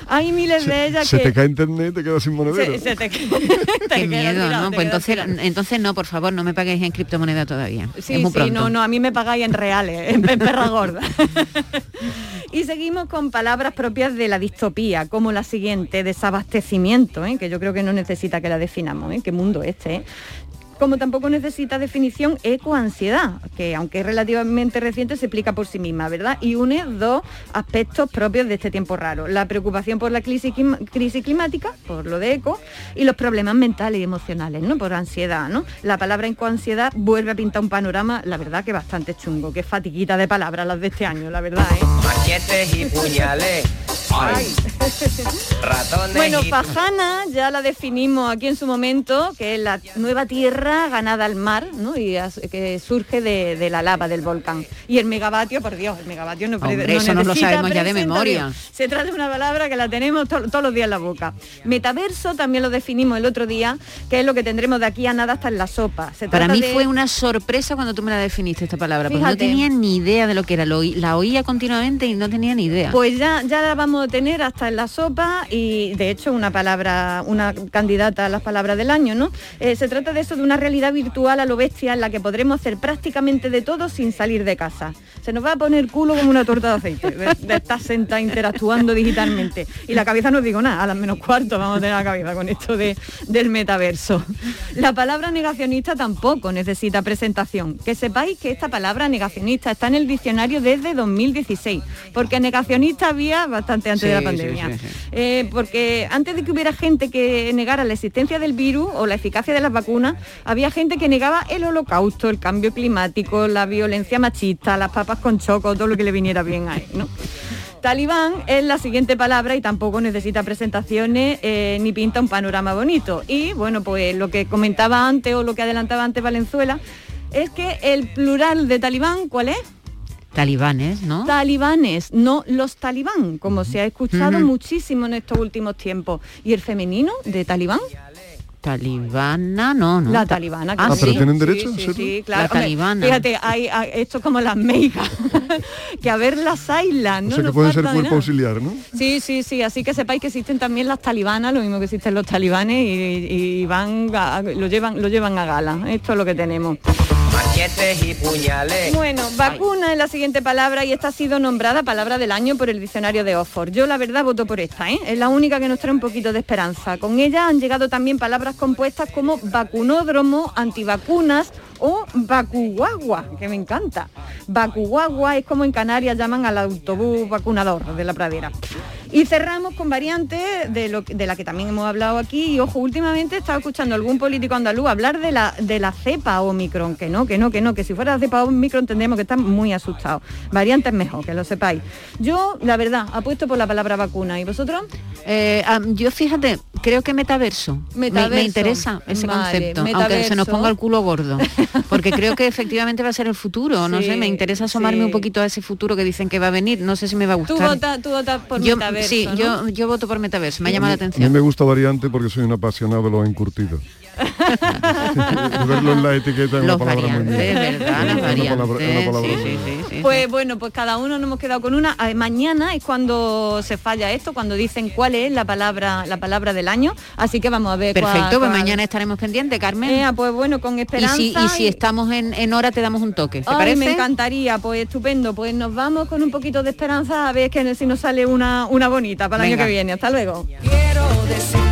Hay miles de ellas Se que te cae internet te quedas sin monedero. se, se te, te Qué miedo, tirado, ¿no? te Pues entonces, entonces no, por favor, no me paguéis en criptomoneda todavía. Sí, es muy sí, pronto. no, no, a mí me pagáis en reales, en, en perra gorda. y seguimos con palabras propias de la distopía, como la siguiente, desabastecimiento, ¿eh? que yo creo que no necesita que la definamos, ¿eh? qué mundo este. ¿eh? Como tampoco necesita definición ecoansiedad, que aunque es relativamente reciente se explica por sí misma, ¿verdad? Y une dos aspectos propios de este tiempo raro. La preocupación por la crisis, climática, por lo de eco, y los problemas mentales y emocionales, ¿no? Por ansiedad, ¿no? La palabra ecoansiedad vuelve a pintar un panorama, la verdad que bastante chungo, que fatiguita de palabras las de este año, la verdad, ¿eh? Machetes y puñales. Ay. Ratones Bueno, y... Pajana ya la definimos aquí en su momento, que es la nueva tierra ganada al mar, ¿no? Y as- que surge de, de la lava del volcán. Y el megavatio, por Dios, el megavatio no, Hombre, eso nos lo sabemos ya de memoria. Se trata de una palabra que la tenemos to- todos los días en la boca. Metaverso también lo definimos el otro día, que es lo que tendremos de aquí a nada hasta en la sopa. Se Para mí de- fue una sorpresa cuando tú me la definiste esta palabra, porque no tenía ni idea de lo que era. Lo la oía continuamente y no tenía ni idea. Pues ya, ya la vamos tener hasta en la sopa y de hecho una palabra, una candidata a las palabras del año, ¿no? Eh, se trata de eso, de una realidad virtual a lo bestia en la que podremos hacer prácticamente de todo sin salir de casa. Se nos va a poner culo como una torta de aceite, de, de estar sentada interactuando digitalmente. Y la cabeza no digo nada, a las menos cuarto vamos a tener la cabeza con esto de, del metaverso. La palabra negacionista tampoco necesita presentación. Que sepáis que esta palabra negacionista está en el diccionario desde 2016, porque negacionista había bastante antes de la pandemia. sí, sí. Eh, porque antes de que hubiera gente que negara la existencia del virus o la eficacia de las vacunas, había gente que negaba el holocausto, el cambio climático, la violencia machista, las papas con choco, todo lo que le viniera bien ahí, ¿no? Talibán es la siguiente palabra y tampoco necesita presentaciones eh, ni pinta un panorama bonito. Y bueno, pues lo que comentaba antes o lo que adelantaba antes Valenzuela es que el plural de talibán, ¿cuál es? Talibanes, ¿no? Talibanes, no los talibán, como se ha escuchado muchísimo en estos últimos tiempos. ¿Y el femenino de talibán? Talibana, no, no. La talibana, Ah, claro. Ah, ¿pero sí. tienen Sí, derecho, Sí, claro. La Hombre, talibana. Fíjate, hay, hay- esto es como las médicas, que a ver las ailas, ¿no? o sea que Nos pueden ser cuerpo auxiliar, ¿no? Sí, sí, sí, así que sepáis que existen también las talibanas, lo mismo que existen los talibanes y, y van a- lo llevan lo llevan a gala. Esto es lo que tenemos. Machetes y puñales. Bueno, vacuna es la siguiente palabra y esta ha sido nombrada palabra del año por el diccionario de Oxford. Yo la verdad voto por esta, ¿eh? es la única que nos trae un poquito de esperanza. Con ella han llegado también palabras compuestas como vacunódromo, antivacunas o vacuguagua, que me encanta. Vacuguagua es como en Canarias llaman al autobús vacunador de la pradera. Y cerramos con variantes de, lo, de la que también hemos hablado aquí. Y ojo, últimamente he estado escuchando a algún político andaluz hablar de la, de la cepa Omicron, que no, que no, que no, que si fuera la cepa Omicron tendríamos que estar muy asustados. Variantes mejor, que lo sepáis. Yo, la verdad, apuesto por la palabra vacuna. ¿Y vosotros? Eh, yo fíjate, creo que metaverso. Me- interesa ese Vale, concepto, aunque se nos ponga el culo gordo. Porque creo que efectivamente va a ser el futuro. No Sí, sé, me interesa asomarme sí. un poquito a ese futuro que dicen que va a venir. No sé si me va a Tú gustar. votas tú votas por yo, metaverso, sí, ¿no? yo, yo voto por metaverso, me ha llamado la A mí atención. me gusta variante porque soy un apasionado de los encurtidos. Verlo en la etiqueta es una palabra muy Pues bueno, pues cada uno nos hemos quedado con una. Ah, Mañana es cuando se falla esto, cuando dicen cuál es la palabra, la palabra del año. Así que vamos a ver. cuál- Perfecto, pues cuál- mañana estaremos pendientes, Carmen. Eh, pues bueno, con y, esperanza. si, y si estamos en, en hora te damos un toque, ¿te Ay, parece? me encantaría, pues estupendo. Pues nos vamos con un poquito de esperanza a ver que si nos sale una, una bonita para el Venga. año que viene. Hasta luego. Quiero decirte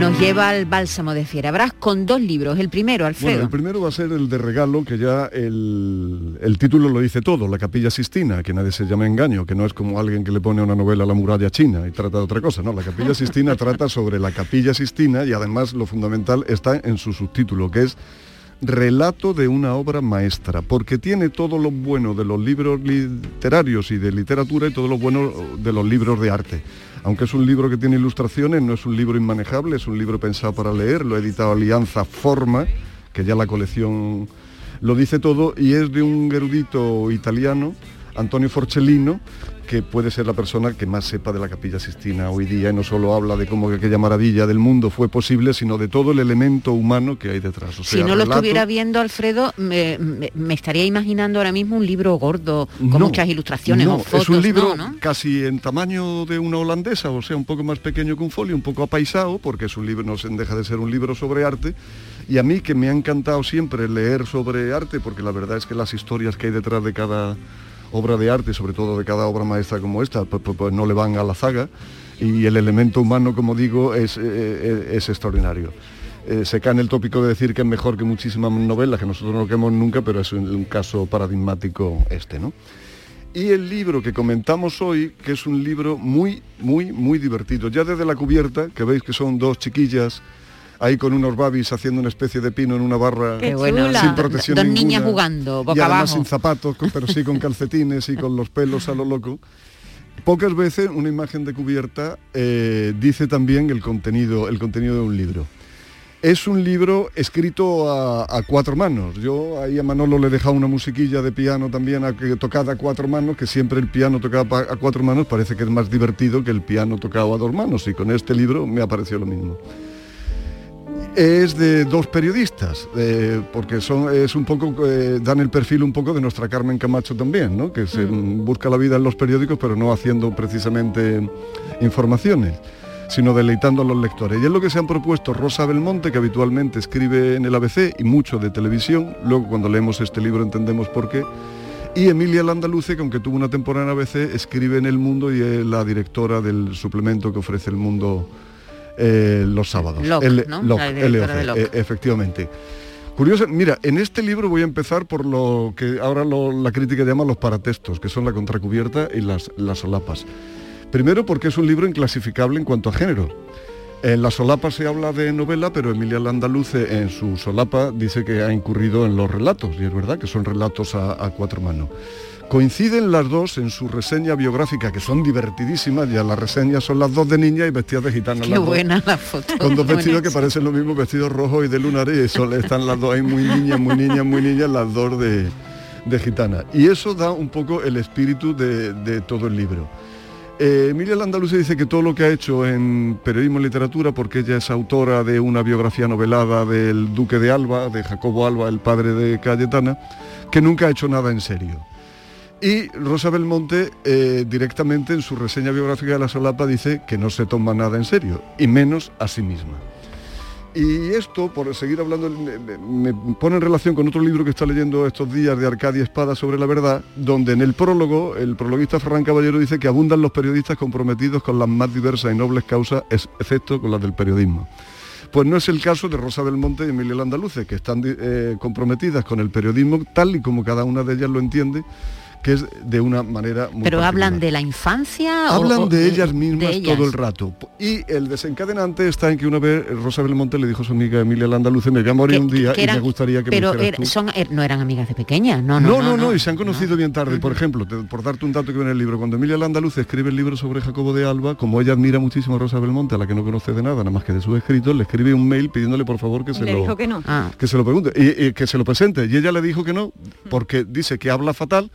Nos lleva al bálsamo de Fierabras con dos libros. El primero, Alfredo. Bueno, el primero va a ser el de regalo, que ya el, el título lo dice todo, La Capilla Sistina, que nadie se llama engaño, que no es como alguien que le pone una novela a la muralla china y trata de otra cosa, no, la Capilla Sistina trata sobre la Capilla Sistina y además lo fundamental está en su subtítulo, que es relato de una obra maestra, porque tiene todo lo bueno de los libros literarios y de literatura y todo lo bueno de los libros de arte. Aunque es un libro que tiene ilustraciones, no es un libro inmanejable, es un libro pensado para leer, lo ha editado Alianza Forma, que ya la colección lo dice todo, y es de un erudito italiano, Antonio Forcellino, que puede ser la persona que más sepa de la Capilla Sistina hoy día y no solo habla de cómo que aquella maravilla del mundo fue posible, sino de todo el elemento humano que hay detrás. O si no lo estuviera viendo, Alfredo, me, me- me estaría imaginando ahora mismo un libro gordo, con No, muchas ilustraciones no, o fotos. es un libro casi en tamaño de una holandesa, o sea, un poco más pequeño que un folio, un poco apaisado, porque es un libro, no se deja de ser un libro sobre arte. Y a mí que me ha encantado siempre leer sobre arte, porque la verdad es que las historias que hay detrás de cada obra de arte, sobre todo de cada obra maestra como esta, pues, no le van a la zaga. Y el elemento humano, como digo, es, eh, es extraordinario. Eh, se cae en el tópico de decir que es mejor que muchísimas novelas, que nosotros no queremos nunca, pero es un, un caso paradigmático este, ¿no? Y el libro que comentamos hoy, que es un libro muy, muy, muy divertido. Ya desde la cubierta, que veis que son dos chiquillas ahí con unos babis haciendo una especie de pino en una barra Qué bueno. sin protección Dos ninguna, niñas jugando, boca y además abajo. sin zapatos, con- pero sí con calcetines y con los pelos a lo loco. Pocas veces una imagen de cubierta eh, dice también el contenido, el contenido de un libro. Es un libro escrito a, a cuatro manos. Yo ahí a Manolo le he dejado una musiquilla de piano también a, que, tocada a cuatro manos, que siempre el piano tocado pa- a cuatro manos parece que es más divertido que el piano tocado a dos manos. Y con este libro me ha parecido lo mismo. Es de dos periodistas, eh, porque son, es un poco, eh, dan el perfil un poco de nuestra Carmen Camacho también, ¿no? que se mm, busca la vida en los periódicos, pero no haciendo precisamente informaciones sino deleitando a los lectores. Y es lo que se han propuesto Rosa Belmonte, que habitualmente escribe en el ABC y mucho de televisión, luego cuando leemos este libro entendemos por qué, y Emilia Landaluce, que aunque tuvo una temporada en ABC, escribe en El Mundo y es la directora del suplemento que ofrece El Mundo eh, los sábados. El- eh, efectivamente. Curioso, mira, en este libro voy a empezar por lo que ahora lo- la crítica llama los paratextos, que son la contracubierta y las, las solapas. Primero porque es un libro inclasificable en cuanto a género. En la solapa se habla de novela, pero Emilia Landaluce en su solapa dice que ha incurrido en los relatos, y es verdad que son relatos a, a cuatro manos. Coinciden las dos en su reseña biográfica, que son divertidísimas, ya las reseñas son las dos de niña y vestidas de gitana. Qué dos buena la foto. con dos vestidos que parecen lo mismo, vestidos rojos y de lunares, y están las dos ahí muy niñas, muy niñas, muy niñas, las dos de, de gitana. Y eso da un poco el espíritu de, de todo el libro. Eh, Emilia Landaluce dice que todo lo que ha hecho en periodismo y literatura, porque ella es autora de una biografía novelada del duque de Alba, de Jacobo Alba, el padre de Cayetana, que nunca ha hecho nada en serio. Y Rosa Belmonte eh, directamente en su reseña biográfica de la solapa dice que no se toma nada en serio, y menos a sí misma. Y esto, por seguir hablando, me, pone en relación con otro libro que está leyendo estos días de Arcadia Espada sobre la verdad, donde en el prólogo el prologuista Ferran Caballero dice que abundan los periodistas comprometidos con las más diversas y nobles causas, ex- excepto con las del periodismo. Pues no es el caso de Rosa Belmonte y Emilia Landaluce, que están eh, comprometidas con el periodismo tal y como cada una de ellas lo entiende, que es de una manera muy Pero particular. hablan de la infancia Hablan o de ellas mismas de ellas? todo el rato. Y el desencadenante está en que una vez Rosa Belmonte le dijo a su amiga Emilia Landaluce, me voy a morir un día que y me gustaría que pero me hicieras er- tú". son, er- no eran amigas de pequeñas, no, no, No, no. no, no, y se han conocido bien tarde. Por ejemplo, te- por darte un dato que viene en el libro, cuando Emilia Landaluce escribe el libro sobre Jacobo de Alba, como ella admira muchísimo a Rosa Belmonte, a la que no conoce de nada, nada más que de sus escritos, le escribe un mail pidiéndole por favor que se Le lo dijo que no. Ah. que se lo pregunte y, y que se lo presente. Y ella le dijo que no, porque dice que habla fatal.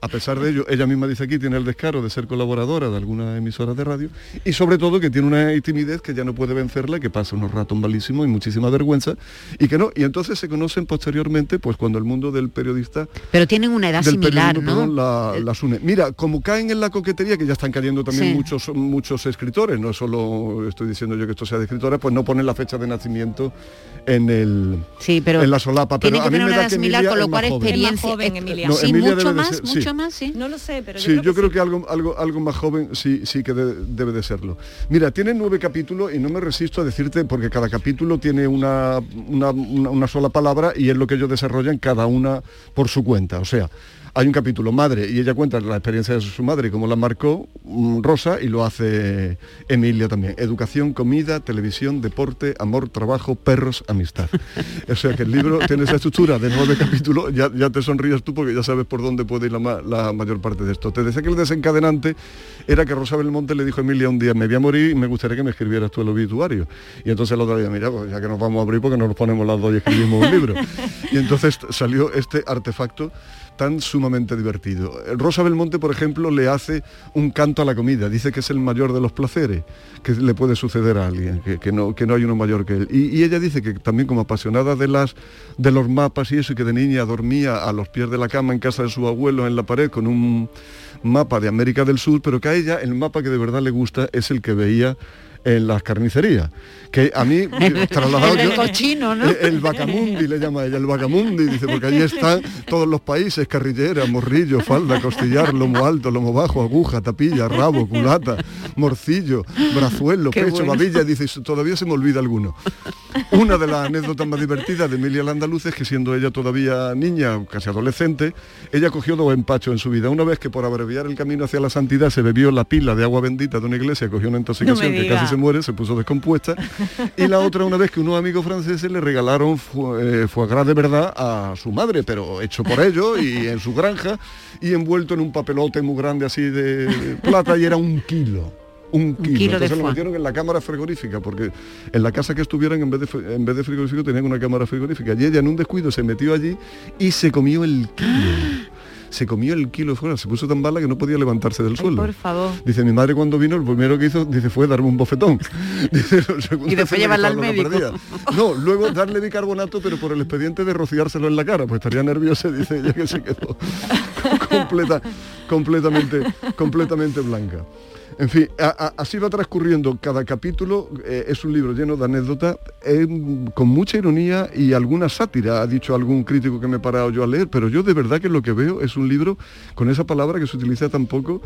A pesar de ello, ella misma dice aquí, tiene el descaro de ser colaboradora de alguna emisora de radio y sobre todo que tiene una timidez que ya no puede vencerla, que pasa unos ratos malísimos y muchísima vergüenza y que no. Y entonces se conocen posteriormente, pues cuando el mundo del periodista Pero tienen una edad del similar, ¿no? perdón, la- las une. Mira, como caen en la coquetería, que ya están cayendo también Sí. muchos, muchos escritores, no solo estoy diciendo yo que esto sea de escritora, pues no ponen la fecha de nacimiento en el Sí, pero en la solapa. Pero tienen que a mí tener me una da edad que similar, Emilia con lo es más cual joven. experiencia. Es más joven, eh, Emilia. No, sí, Emilia mucho más, ser- sí. Mucho más, sí. No lo sé, pero yo Sí, creo yo que creo sí. que algo, algo, algo más joven sí, sí que de- debe de serlo. Mira, tiene nueve capítulos y no me resisto a decirte, porque cada capítulo tiene una, una, una- una sola palabra y es lo que ellos desarrollan cada una por su cuenta. O sea, hay un capítulo madre y ella cuenta la experiencia de su madre cómo la marcó mm, Rosa y lo hace Emilia también. Educación, comida, televisión, deporte, amor, trabajo, perros, amistad. O sea que el libro tiene esa estructura de nueve capítulos, ya, ya te sonríes tú porque ya sabes por dónde puede ir la, la mayor parte de esto. Te decía que el desencadenante era que Rosa Belmonte le dijo a Emilia un día, me voy a morir y me gustaría que me escribieras tú el obituario. Y entonces el otro día, mira, pues ya que nos vamos a abrir porque nos ponemos las dos y escribimos un libro. Y entonces salió este artefacto tan sumamente divertido. Rosa Belmonte, por ejemplo, le hace un canto a la comida, dice que es el mayor de los placeres que le puede suceder a alguien, que, no, que no hay uno mayor que él. Y, y ella dice que también como apasionada de, las, de los mapas y eso, y que de niña dormía a los pies de la cama en casa de su abuelo en la pared con un mapa de América del Sur, pero que a ella el mapa que de verdad le gusta es el que veía en las carnicerías. Que a mí, trasladado El yo- cochino, ¿no? el, Bacamundi le llama ella, el Bacamundi, dice, porque allí están todos los países, carrillera, morrillo, falda, costillar, lomo alto, lomo bajo, aguja, tapilla, rabo, culata, morcillo, brazuelo, Qué pecho, bueno. babilla, dice, todavía se me olvida alguno. Una de las anécdotas más divertidas de Emilia Landaluz es que siendo ella todavía niña, casi adolescente, ella cogió dos empachos en su vida. Una vez que por abreviar el camino hacia la santidad se bebió la pila de agua bendita de una iglesia, cogió una intoxicación No que casi se muere, se puso descompuesta. Y la otra una vez que unos amigos franceses le regalaron fu- eh, foie gras de verdad a su madre, pero hecho por ellos y en su granja y envuelto en un papelote muy grande así de plata y era un kilo. Un kilo. kilo de Entonces lo metieron en la cámara frigorífica, porque en la casa que estuvieran en vez de, en vez de frigorífico tenían una cámara frigorífica. Y ella en un descuido se metió allí y se comió el kilo. Se comió el kilo fuera, se puso tan mala que no podía levantarse del Ay, suelo. por favor. Dice, mi madre cuando vino, lo primero que hizo, dice, fue darme un bofetón. Dice, Y después llevarla al médico. No, luego darle bicarbonato, pero por el expediente de rociárselo en la cara, pues estaría nerviosa, dice ella que se quedó completa, completamente, completamente blanca. En fin, así va transcurriendo cada capítulo, eh, es un libro lleno de anécdotas, con mucha ironía y alguna sátira, ha dicho algún crítico que me he parado yo a leer, pero yo de verdad que lo que veo es un libro con esa palabra que se utiliza tan poco,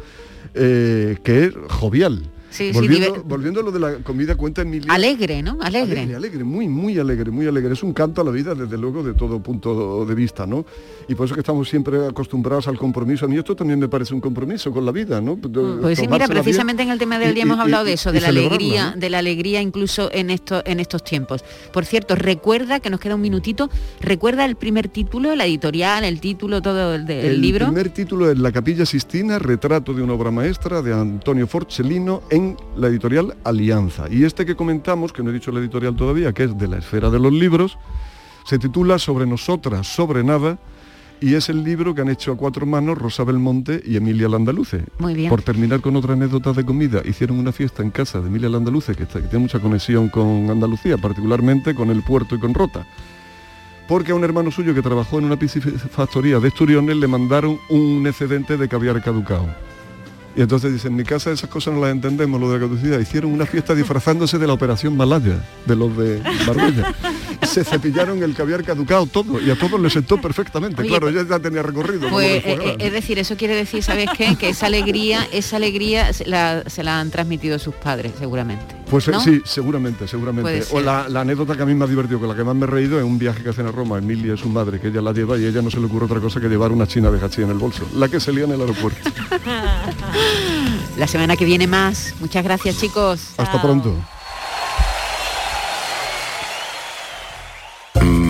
eh, que es jovial. Sí, sí, volviendo, diver- volviendo a lo de la comida, cuenta Emilia. Alegre, ¿no? Alegre. Alegre, alegre, muy, muy alegre, muy alegre. Es un canto a la vida, desde luego, de todo punto de vista, ¿no? Y por eso que estamos siempre acostumbrados al compromiso. A mí esto también me parece un compromiso con la vida, ¿no? Pues sí, mira, precisamente en el tema del y- día hemos y- hablado y- de eso, de la alegría, ¿no? de la alegría incluso en estos en estos tiempos. Por cierto, recuerda que nos queda un minutito, recuerda el primer título, la editorial, el título, todo el, de- el libro. primer título es La Capilla Sistina, retrato de una obra maestra de Antonio Forcellino en la editorial Alianza. Y este que comentamos, que no he dicho la editorial todavía, que es de la esfera de los libros, se titula Sobre nosotras, sobre nada, y es el libro que han hecho a cuatro manos Rosa Belmonte y Emilia Landaluce. Muy bien. Por terminar con otra anécdota de comida, hicieron una fiesta en casa de Emilia Landaluce, que, está- que tiene mucha conexión con Andalucía, particularmente con el puerto y con Rota porque a un hermano suyo que trabajó en una piscifactoría de Esturiones le mandaron un excedente de caviar caducado. Y entonces dicen, en mi casa esas cosas no las entendemos, lo de la caducidad. Hicieron una fiesta disfrazándose de la operación Malaya, de los de Marbella. Se cepillaron el caviar caducado todo, y a todos les sentó perfectamente. Oye, claro, ella ya tenía recorrido. Pues, eh, gras, eh, es decir, eso quiere decir, ¿sabes qué? Que esa alegría, esa alegría se la, se la han transmitido sus padres, seguramente. Pues eh, ¿no? sí, seguramente, seguramente. O la anécdota que a mí me ha divertido, con la que más me he reído, es un viaje que hacen a Roma, Emilia es su madre, que ella la lleva y ella no se le ocurre otra cosa que llevar una china de hachí en el bolso, la que se lía en el aeropuerto. La semana que viene más. Muchas gracias, chicos. Hasta pronto.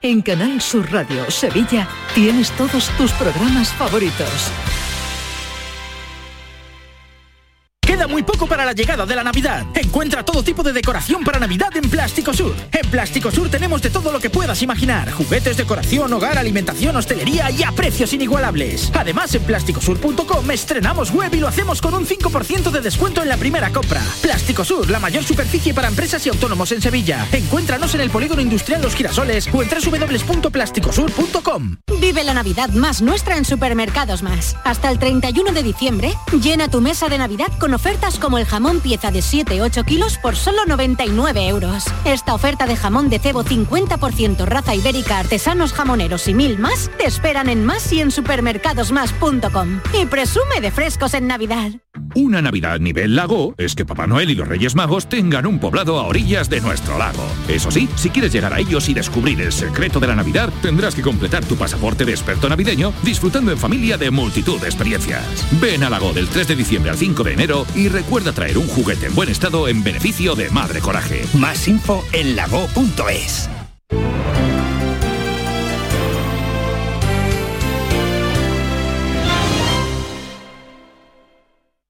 En Canal Sur Radio Sevilla tienes todos tus programas favoritos. Queda muy poco para la llegada de la Navidad. Encuentra todo tipo de decoración para Navidad en Plástico Sur. En Plástico Sur tenemos de todo lo que puedas imaginar. Juguetes, decoración, hogar, alimentación, hostelería y a precios inigualables. Además, en plásticosur.com estrenamos web y lo hacemos con un 5% de descuento en la primera compra. Plástico Sur, la mayor superficie para empresas y autónomos en Sevilla. Encuéntranos en el Polígono Industrial Los Girasoles o en www.plásticosur.com. Vive la Navidad más nuestra en Supermercados Más. Hasta el 31 de diciembre, llena tu mesa de Navidad con ofertas como el jamón pieza de 7-8 kilos por solo 99 euros. Esta oferta de jamón de cebo 50% raza ibérica, artesanos jamoneros y mil más te esperan en más y en supermercadosmás.com. Y presume de frescos en Navidad. Una Navidad nivel lago es que Papá Noel y los Reyes Magos tengan un poblado a orillas de nuestro lago. Eso sí, si quieres llegar a ellos y descubrir el secreto de la Navidad, tendrás que completar tu pasaporte de experto navideño disfrutando en familia de multitud de experiencias. Ven a Lago del 3 de diciembre al 5 de enero y recuerda traer un juguete en buen estado en beneficio de Madre Coraje. Más info en lago.es.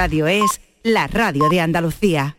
Radio es la radio de Andalucía.